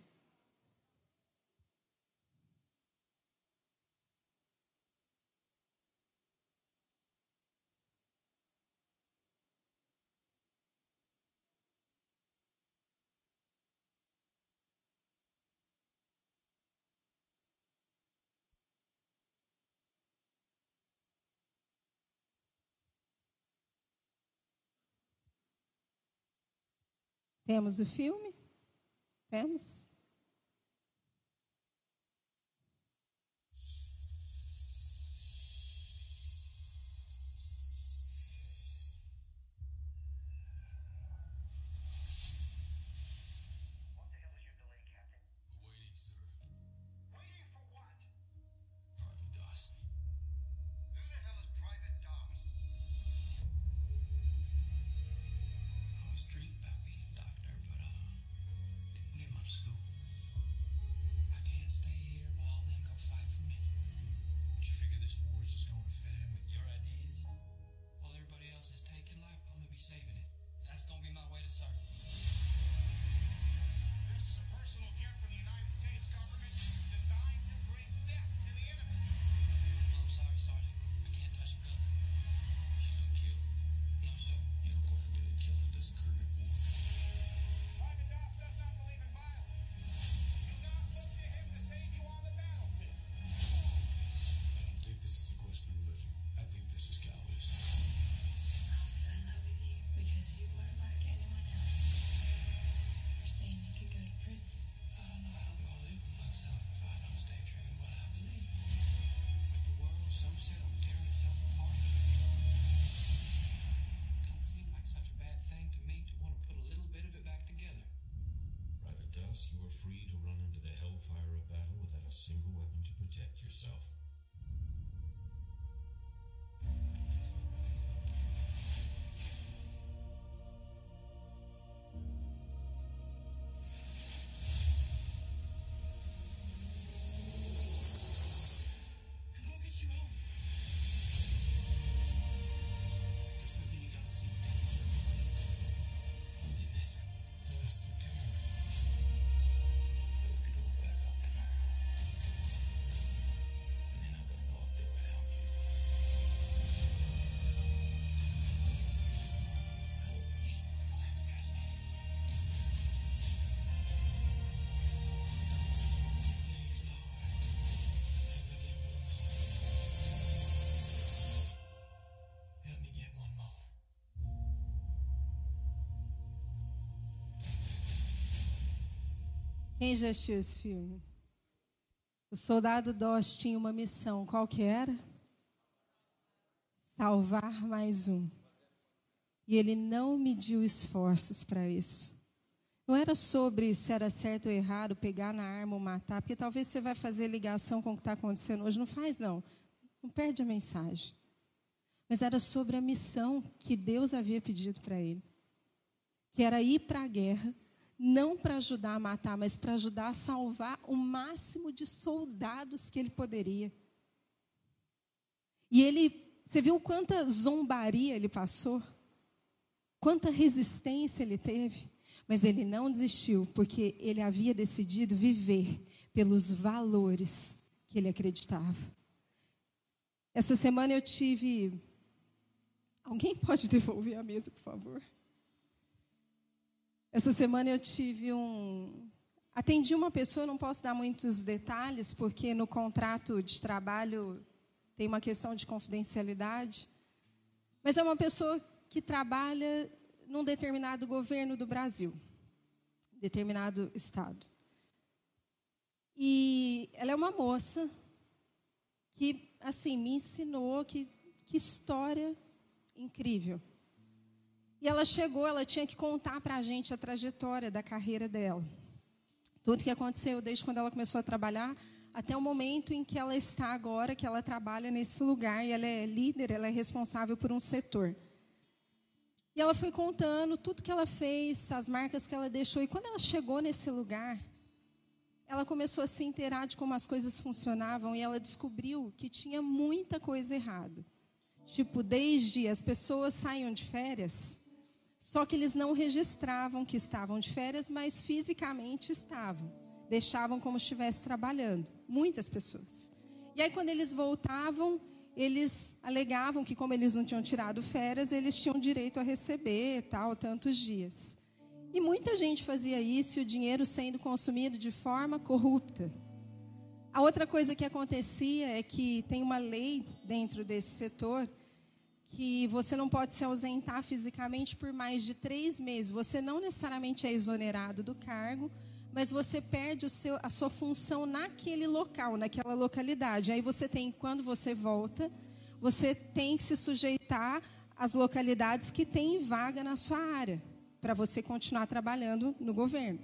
Temos o filme? Temos? free to run into the hellfire of battle without a single weapon to protect yourself. Quem já assistiu esse filme? O soldado Doss tinha uma missão, qual que era? Salvar mais um. E ele não mediu esforços para isso. Não era sobre se era certo ou errado, pegar na arma ou matar, porque talvez você vai fazer ligação com o que está acontecendo hoje. Não faz, não. Não perde a mensagem. Mas era sobre a missão que Deus havia pedido para ele, que era ir para a guerra não para ajudar a matar, mas para ajudar a salvar o máximo de soldados que ele poderia. E ele, você viu quanta zombaria ele passou? Quanta resistência ele teve? Mas ele não desistiu, porque ele havia decidido viver pelos valores que ele acreditava. Essa semana eu tive. Alguém pode devolver a mesa, por favor? Essa semana eu tive um. Atendi uma pessoa, não posso dar muitos detalhes, porque no contrato de trabalho tem uma questão de confidencialidade. Mas é uma pessoa que trabalha num determinado governo do Brasil, determinado estado. E ela é uma moça que, assim, me ensinou que, que história incrível. E ela chegou, ela tinha que contar para a gente a trajetória da carreira dela. Tudo que aconteceu desde quando ela começou a trabalhar até o momento em que ela está agora, que ela trabalha nesse lugar e ela é líder, ela é responsável por um setor. E ela foi contando tudo que ela fez, as marcas que ela deixou. E quando ela chegou nesse lugar, ela começou a se inteirar de como as coisas funcionavam e ela descobriu que tinha muita coisa errada. Tipo, desde as pessoas saíam de férias, só que eles não registravam que estavam de férias, mas fisicamente estavam. Deixavam como se estivesse trabalhando. Muitas pessoas. E aí, quando eles voltavam, eles alegavam que, como eles não tinham tirado férias, eles tinham direito a receber tal, tantos dias. E muita gente fazia isso, o dinheiro sendo consumido de forma corrupta. A outra coisa que acontecia é que tem uma lei dentro desse setor que você não pode se ausentar fisicamente por mais de três meses. Você não necessariamente é exonerado do cargo, mas você perde seu, a sua função naquele local, naquela localidade. Aí você tem, quando você volta, você tem que se sujeitar às localidades que têm vaga na sua área, para você continuar trabalhando no governo.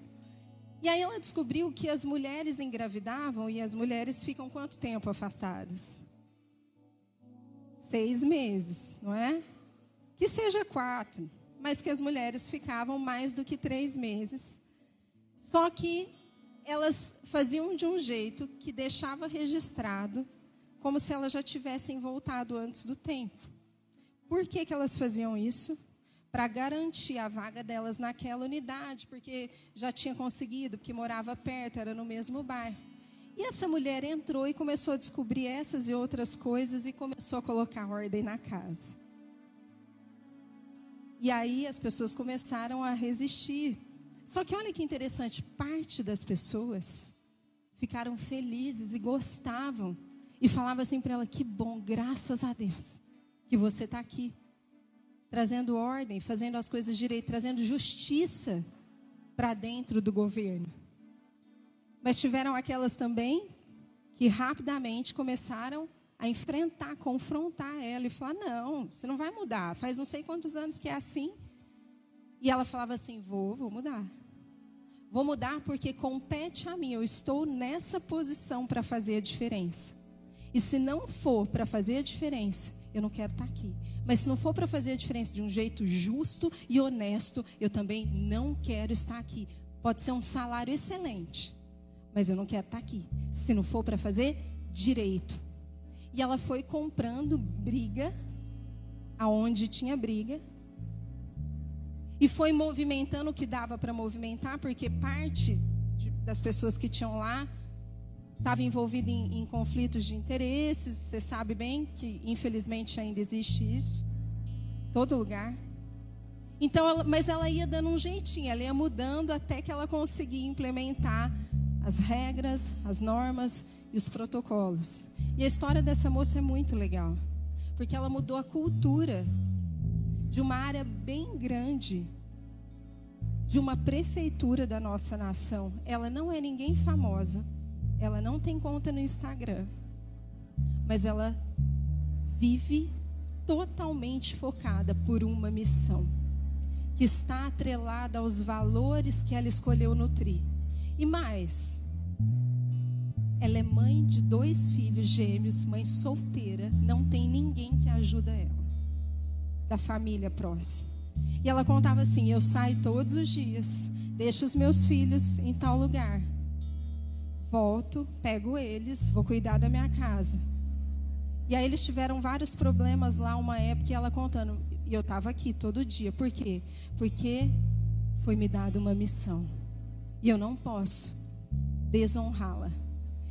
E aí ela descobriu que as mulheres engravidavam e as mulheres ficam quanto tempo afastadas? Seis meses, não é? Que seja quatro, mas que as mulheres ficavam mais do que três meses só que elas faziam de um jeito que deixava registrado como se elas já tivessem voltado antes do tempo. Por que, que elas faziam isso? Para garantir a vaga delas naquela unidade, porque já tinha conseguido, porque morava perto, era no mesmo bairro. E essa mulher entrou e começou a descobrir essas e outras coisas e começou a colocar ordem na casa. E aí as pessoas começaram a resistir, só que olha que interessante, parte das pessoas ficaram felizes e gostavam e falava assim para ela: que bom, graças a Deus que você está aqui, trazendo ordem, fazendo as coisas direito, trazendo justiça para dentro do governo. Mas tiveram aquelas também que rapidamente começaram a enfrentar, confrontar ela e falar: não, você não vai mudar, faz não sei quantos anos que é assim. E ela falava assim: vou, vou mudar. Vou mudar porque compete a mim. Eu estou nessa posição para fazer a diferença. E se não for para fazer a diferença, eu não quero estar tá aqui. Mas se não for para fazer a diferença de um jeito justo e honesto, eu também não quero estar aqui. Pode ser um salário excelente, mas eu não quero estar tá aqui. Se não for para fazer direito. E ela foi comprando briga aonde tinha briga e foi movimentando o que dava para movimentar, porque parte de, das pessoas que tinham lá estava envolvida em, em, conflitos de interesses. Você sabe bem que, infelizmente, ainda existe isso. Todo lugar. Então, ela, mas ela ia dando um jeitinho, ela ia mudando até que ela conseguia implementar as regras, as normas e os protocolos. E a história dessa moça é muito legal, porque ela mudou a cultura de uma área bem grande, de uma prefeitura da nossa nação. Ela não é ninguém famosa, ela não tem conta no Instagram, mas ela vive totalmente focada por uma missão que está atrelada aos valores que ela escolheu nutrir. E mais, ela é mãe de dois filhos gêmeos, mãe solteira, não tem ninguém que ajuda ela da família próxima. E ela contava assim: eu saio todos os dias, deixo os meus filhos em tal lugar, volto, pego eles, vou cuidar da minha casa. E aí eles tiveram vários problemas lá uma época e ela contando, e eu estava aqui todo dia. Por quê? Porque foi me dada uma missão. E eu não posso desonrá-la.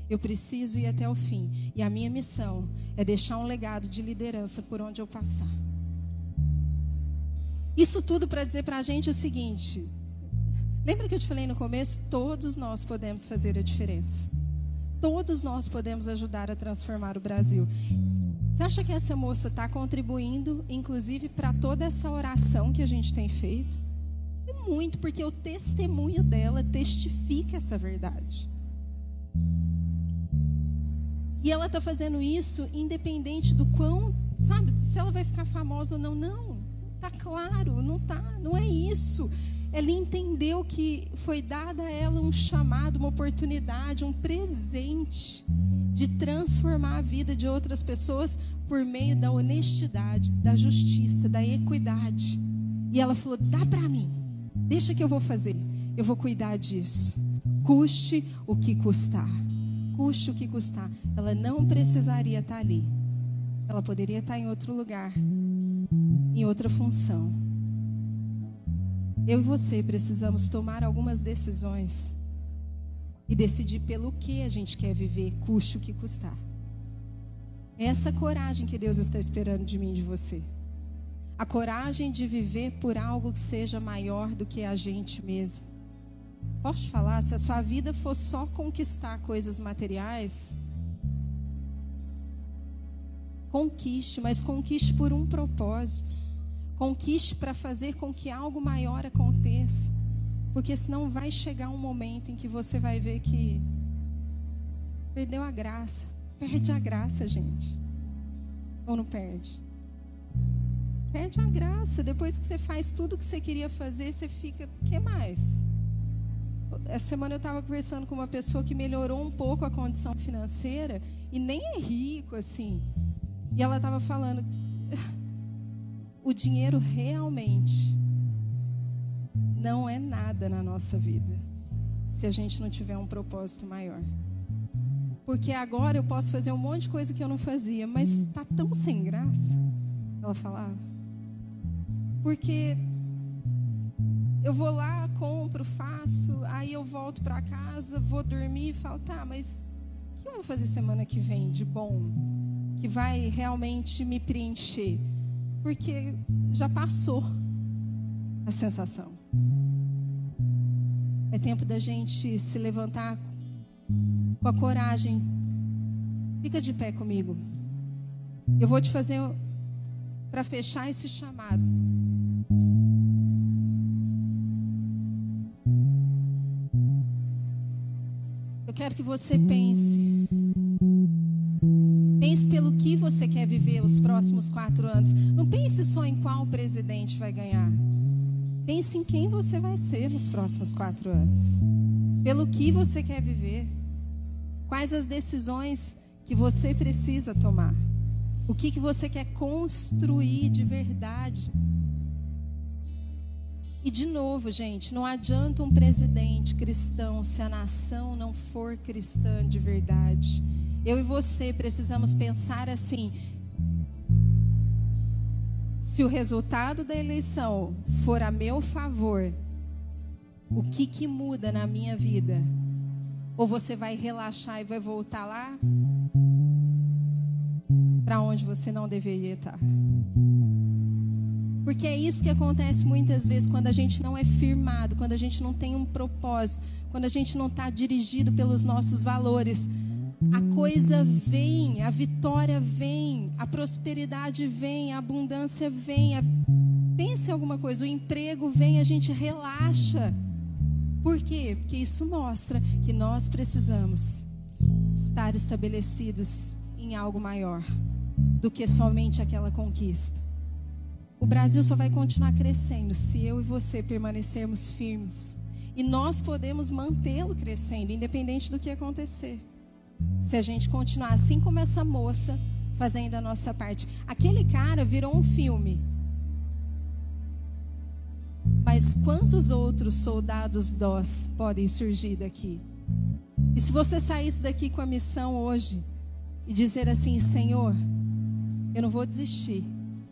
Eu preciso ir até o fim. E a minha missão é deixar um legado de liderança por onde eu passar. Isso tudo para dizer para a gente o seguinte: lembra que eu te falei no começo? Todos nós podemos fazer a diferença. Todos nós podemos ajudar a transformar o Brasil. Você acha que essa moça está contribuindo, inclusive, para toda essa oração que a gente tem feito? Muito, porque o testemunho dela testifica essa verdade. E ela está fazendo isso independente do quão, sabe, se ela vai ficar famosa ou não. Não. Tá claro, não tá, não é isso. Ela entendeu que foi dada a ela um chamado, uma oportunidade, um presente de transformar a vida de outras pessoas por meio da honestidade, da justiça, da equidade. E ela falou: "Dá para mim. Deixa que eu vou fazer. Eu vou cuidar disso. Custe o que custar. Custe o que custar. Ela não precisaria estar ali. ela poderia estar em outro lugar, em outra função. Eu e você precisamos tomar algumas decisões e decidir pelo que a gente quer viver, custe o que custar. Essa coragem que Deus está esperando de mim e de você. A coragem de viver por algo que seja maior do que a gente mesmo. Posso te falar, se a sua vida for só conquistar coisas materiais, conquiste, mas conquiste por um propósito. Conquiste para fazer com que algo maior aconteça. Porque senão vai chegar um momento em que você vai ver que perdeu a graça. Perde a graça, gente. Ou não perde? Perde a graça. Depois que você faz tudo o que você queria fazer, você fica. Que mais? Essa semana eu estava conversando com uma pessoa que melhorou um pouco a condição financeira e nem é rico assim. E ela estava falando: o dinheiro realmente não é nada na nossa vida se a gente não tiver um propósito maior. Porque agora eu posso fazer um monte de coisa que eu não fazia, mas está tão sem graça. Ela falava. Porque eu vou lá, compro, faço, aí eu volto para casa, vou dormir e falo, tá, mas o que eu vou fazer semana que vem de bom? Que vai realmente me preencher? Porque já passou a sensação. É tempo da gente se levantar com a coragem. Fica de pé comigo. Eu vou te fazer para fechar esse chamado. Eu quero que você pense. Pense pelo que você quer viver os próximos quatro anos. Não pense só em qual presidente vai ganhar. Pense em quem você vai ser nos próximos quatro anos. Pelo que você quer viver. Quais as decisões que você precisa tomar. O que, que você quer construir de verdade. E de novo, gente, não adianta um presidente cristão se a nação não for cristã de verdade. Eu e você precisamos pensar assim: se o resultado da eleição for a meu favor, o que que muda na minha vida? Ou você vai relaxar e vai voltar lá para onde você não deveria estar? Porque é isso que acontece muitas vezes quando a gente não é firmado, quando a gente não tem um propósito, quando a gente não está dirigido pelos nossos valores a coisa vem, a vitória vem, a prosperidade vem, a abundância vem. A... Pense em alguma coisa, o emprego vem, a gente relaxa. Por quê? Porque isso mostra que nós precisamos estar estabelecidos em algo maior do que somente aquela conquista. O Brasil só vai continuar crescendo se eu e você permanecermos firmes. E nós podemos mantê-lo crescendo, independente do que acontecer. Se a gente continuar assim como essa moça, fazendo a nossa parte. Aquele cara virou um filme. Mas quantos outros soldados dós podem surgir daqui? E se você saísse daqui com a missão hoje e dizer assim: Senhor, eu não vou desistir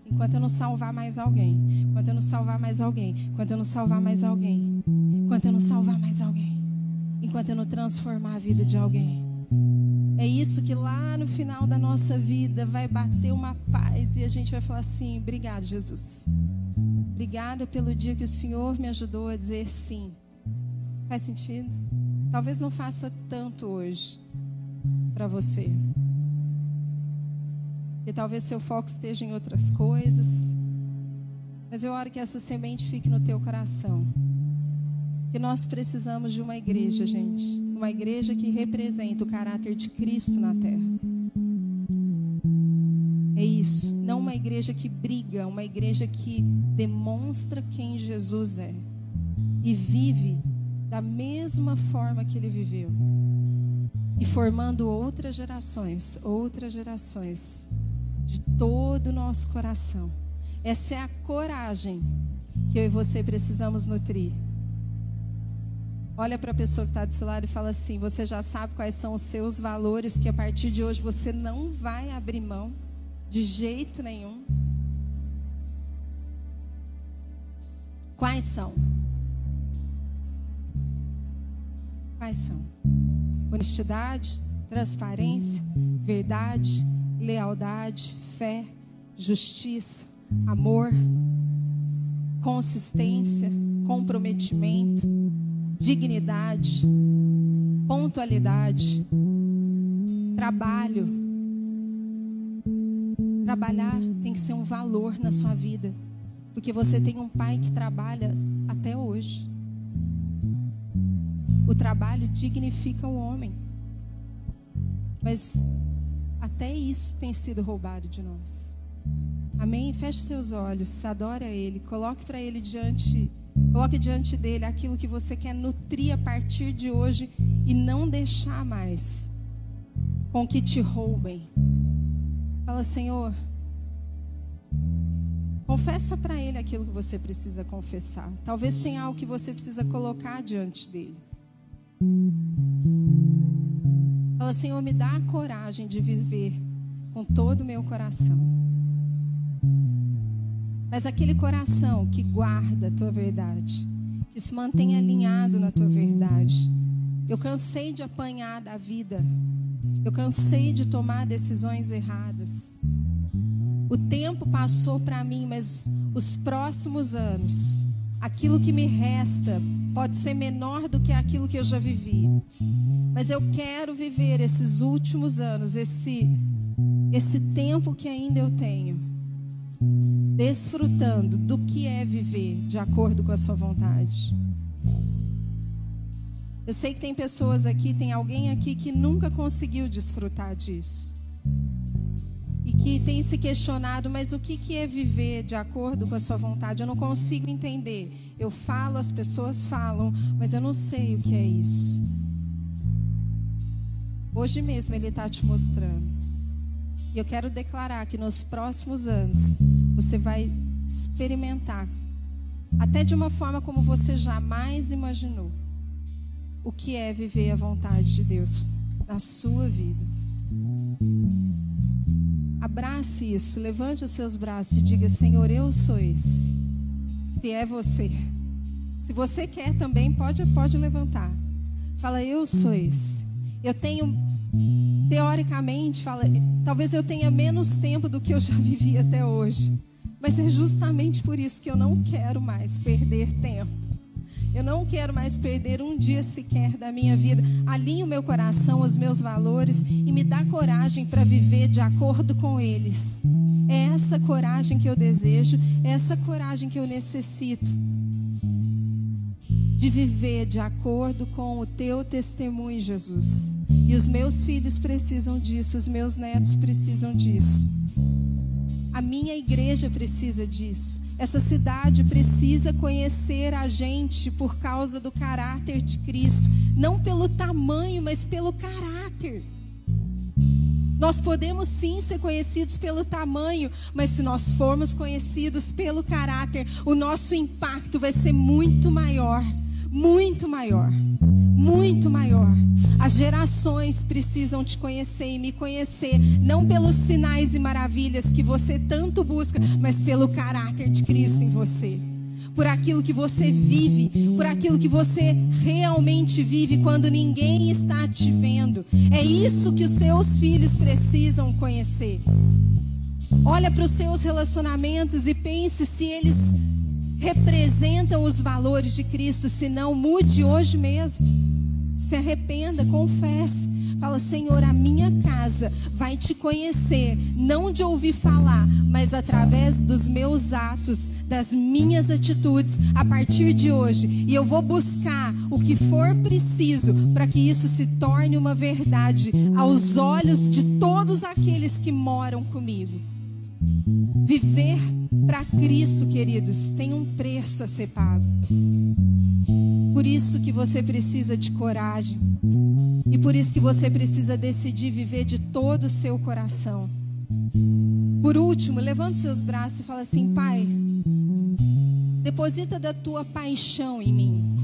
enquanto eu não salvar mais alguém, enquanto eu não salvar mais alguém, enquanto eu não salvar mais alguém, enquanto eu não salvar mais alguém, enquanto eu não transformar a vida de alguém. É isso que lá no final da nossa vida vai bater uma paz e a gente vai falar assim: obrigado, Jesus. Obrigada pelo dia que o Senhor me ajudou a dizer sim. Faz sentido? Talvez não faça tanto hoje para você. E talvez seu foco esteja em outras coisas. Mas eu oro que essa semente fique no teu coração. Que nós precisamos de uma igreja, gente uma igreja que representa o caráter de Cristo na terra. É isso. Não uma igreja que briga, uma igreja que demonstra quem Jesus é e vive da mesma forma que ele viveu. E formando outras gerações, outras gerações de todo o nosso coração. Essa é a coragem que eu e você precisamos nutrir Olha para a pessoa que está do seu lado e fala assim: você já sabe quais são os seus valores que a partir de hoje você não vai abrir mão. De jeito nenhum. Quais são? Quais são? Honestidade, transparência, verdade, lealdade, fé, justiça, amor, consistência, comprometimento, dignidade, pontualidade, trabalho. Trabalhar tem que ser um valor na sua vida, porque você tem um pai que trabalha até hoje. O trabalho dignifica o homem. Mas até isso tem sido roubado de nós. Amém? Feche seus olhos, adore a Ele, coloque para Ele diante, coloque diante dele aquilo que você quer nutrir a partir de hoje e não deixar mais com que te roubem. Fala, Senhor, confessa para Ele aquilo que você precisa confessar. Talvez tenha algo que você precisa colocar diante dele. Fala, Senhor, me dá a coragem de viver com todo o meu coração. Mas aquele coração que guarda a tua verdade, que se mantém alinhado na tua verdade. Eu cansei de apanhar da vida. Eu cansei de tomar decisões erradas. O tempo passou para mim, mas os próximos anos, aquilo que me resta pode ser menor do que aquilo que eu já vivi. Mas eu quero viver esses últimos anos, esse esse tempo que ainda eu tenho, desfrutando do que é viver de acordo com a sua vontade. Eu sei que tem pessoas aqui, tem alguém aqui que nunca conseguiu desfrutar disso. E que tem se questionado, mas o que, que é viver de acordo com a sua vontade? Eu não consigo entender. Eu falo, as pessoas falam, mas eu não sei o que é isso. Hoje mesmo Ele está te mostrando. E eu quero declarar que nos próximos anos você vai experimentar, até de uma forma como você jamais imaginou, o que é viver a vontade de Deus na sua vida. Abrace isso, levante os seus braços e diga: Senhor, eu sou esse. Se é você. Se você quer também, pode, pode levantar. Fala, eu sou esse. Eu tenho, teoricamente, fala, talvez eu tenha menos tempo do que eu já vivi até hoje. Mas é justamente por isso que eu não quero mais perder tempo. Eu não quero mais perder um dia sequer da minha vida. Alinhe o meu coração, os meus valores e me dá coragem para viver de acordo com eles. É essa coragem que eu desejo, é essa coragem que eu necessito de viver de acordo com o teu testemunho, Jesus. E os meus filhos precisam disso, os meus netos precisam disso. A minha igreja precisa disso. Essa cidade precisa conhecer a gente por causa do caráter de Cristo, não pelo tamanho, mas pelo caráter. Nós podemos sim ser conhecidos pelo tamanho, mas se nós formos conhecidos pelo caráter, o nosso impacto vai ser muito maior muito maior. Muito maior. As gerações precisam te conhecer e me conhecer, não pelos sinais e maravilhas que você tanto busca, mas pelo caráter de Cristo em você. Por aquilo que você vive, por aquilo que você realmente vive quando ninguém está te vendo. É isso que os seus filhos precisam conhecer. Olha para os seus relacionamentos e pense se eles representam os valores de Cristo, se não, mude hoje mesmo. Se arrependa, confesse. Fala, Senhor, a minha casa vai te conhecer, não de ouvir falar, mas através dos meus atos, das minhas atitudes, a partir de hoje. E eu vou buscar o que for preciso para que isso se torne uma verdade aos olhos de todos aqueles que moram comigo. Viver para Cristo, queridos, tem um preço a ser pago. Por isso que você precisa de coragem. E por isso que você precisa decidir viver de todo o seu coração. Por último, levante seus braços e fala assim: Pai, deposita da tua paixão em mim.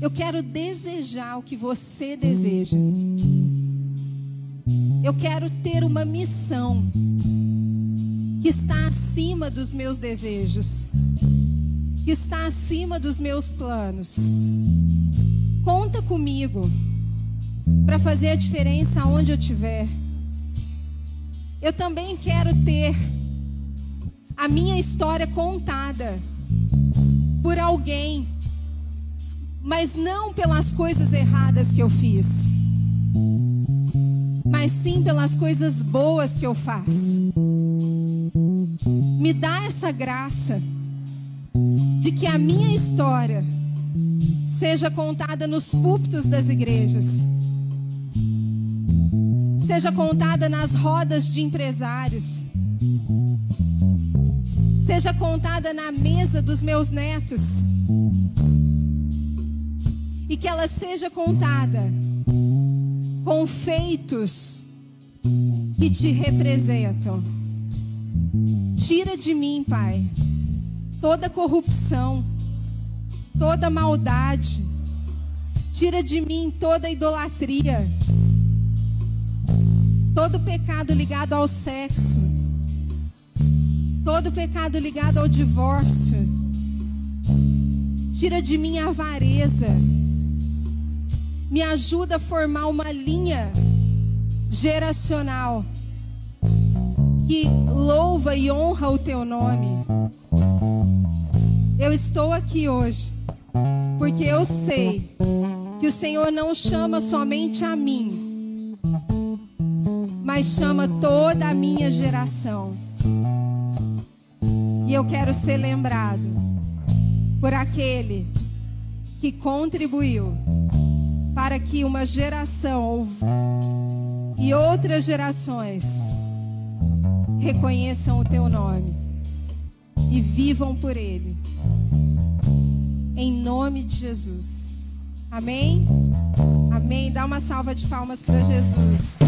Eu quero desejar o que você deseja. Eu quero ter uma missão que está acima dos meus desejos, que está acima dos meus planos. Conta comigo para fazer a diferença onde eu estiver. Eu também quero ter a minha história contada por alguém, mas não pelas coisas erradas que eu fiz, mas sim pelas coisas boas que eu faço. Me dá essa graça de que a minha história seja contada nos púlpitos das igrejas, seja contada nas rodas de empresários, seja contada na mesa dos meus netos, e que ela seja contada com feitos que te representam. Tira de mim, Pai, toda corrupção, toda maldade. Tira de mim toda idolatria, todo pecado ligado ao sexo, todo pecado ligado ao divórcio. Tira de mim a avareza. Me ajuda a formar uma linha geracional que louva e honra o teu nome. Eu estou aqui hoje porque eu sei que o Senhor não chama somente a mim, mas chama toda a minha geração. E eu quero ser lembrado por aquele que contribuiu para que uma geração e outras gerações reconheçam o teu nome e vivam por ele. Em nome de Jesus. Amém? Amém. Dá uma salva de palmas para Jesus.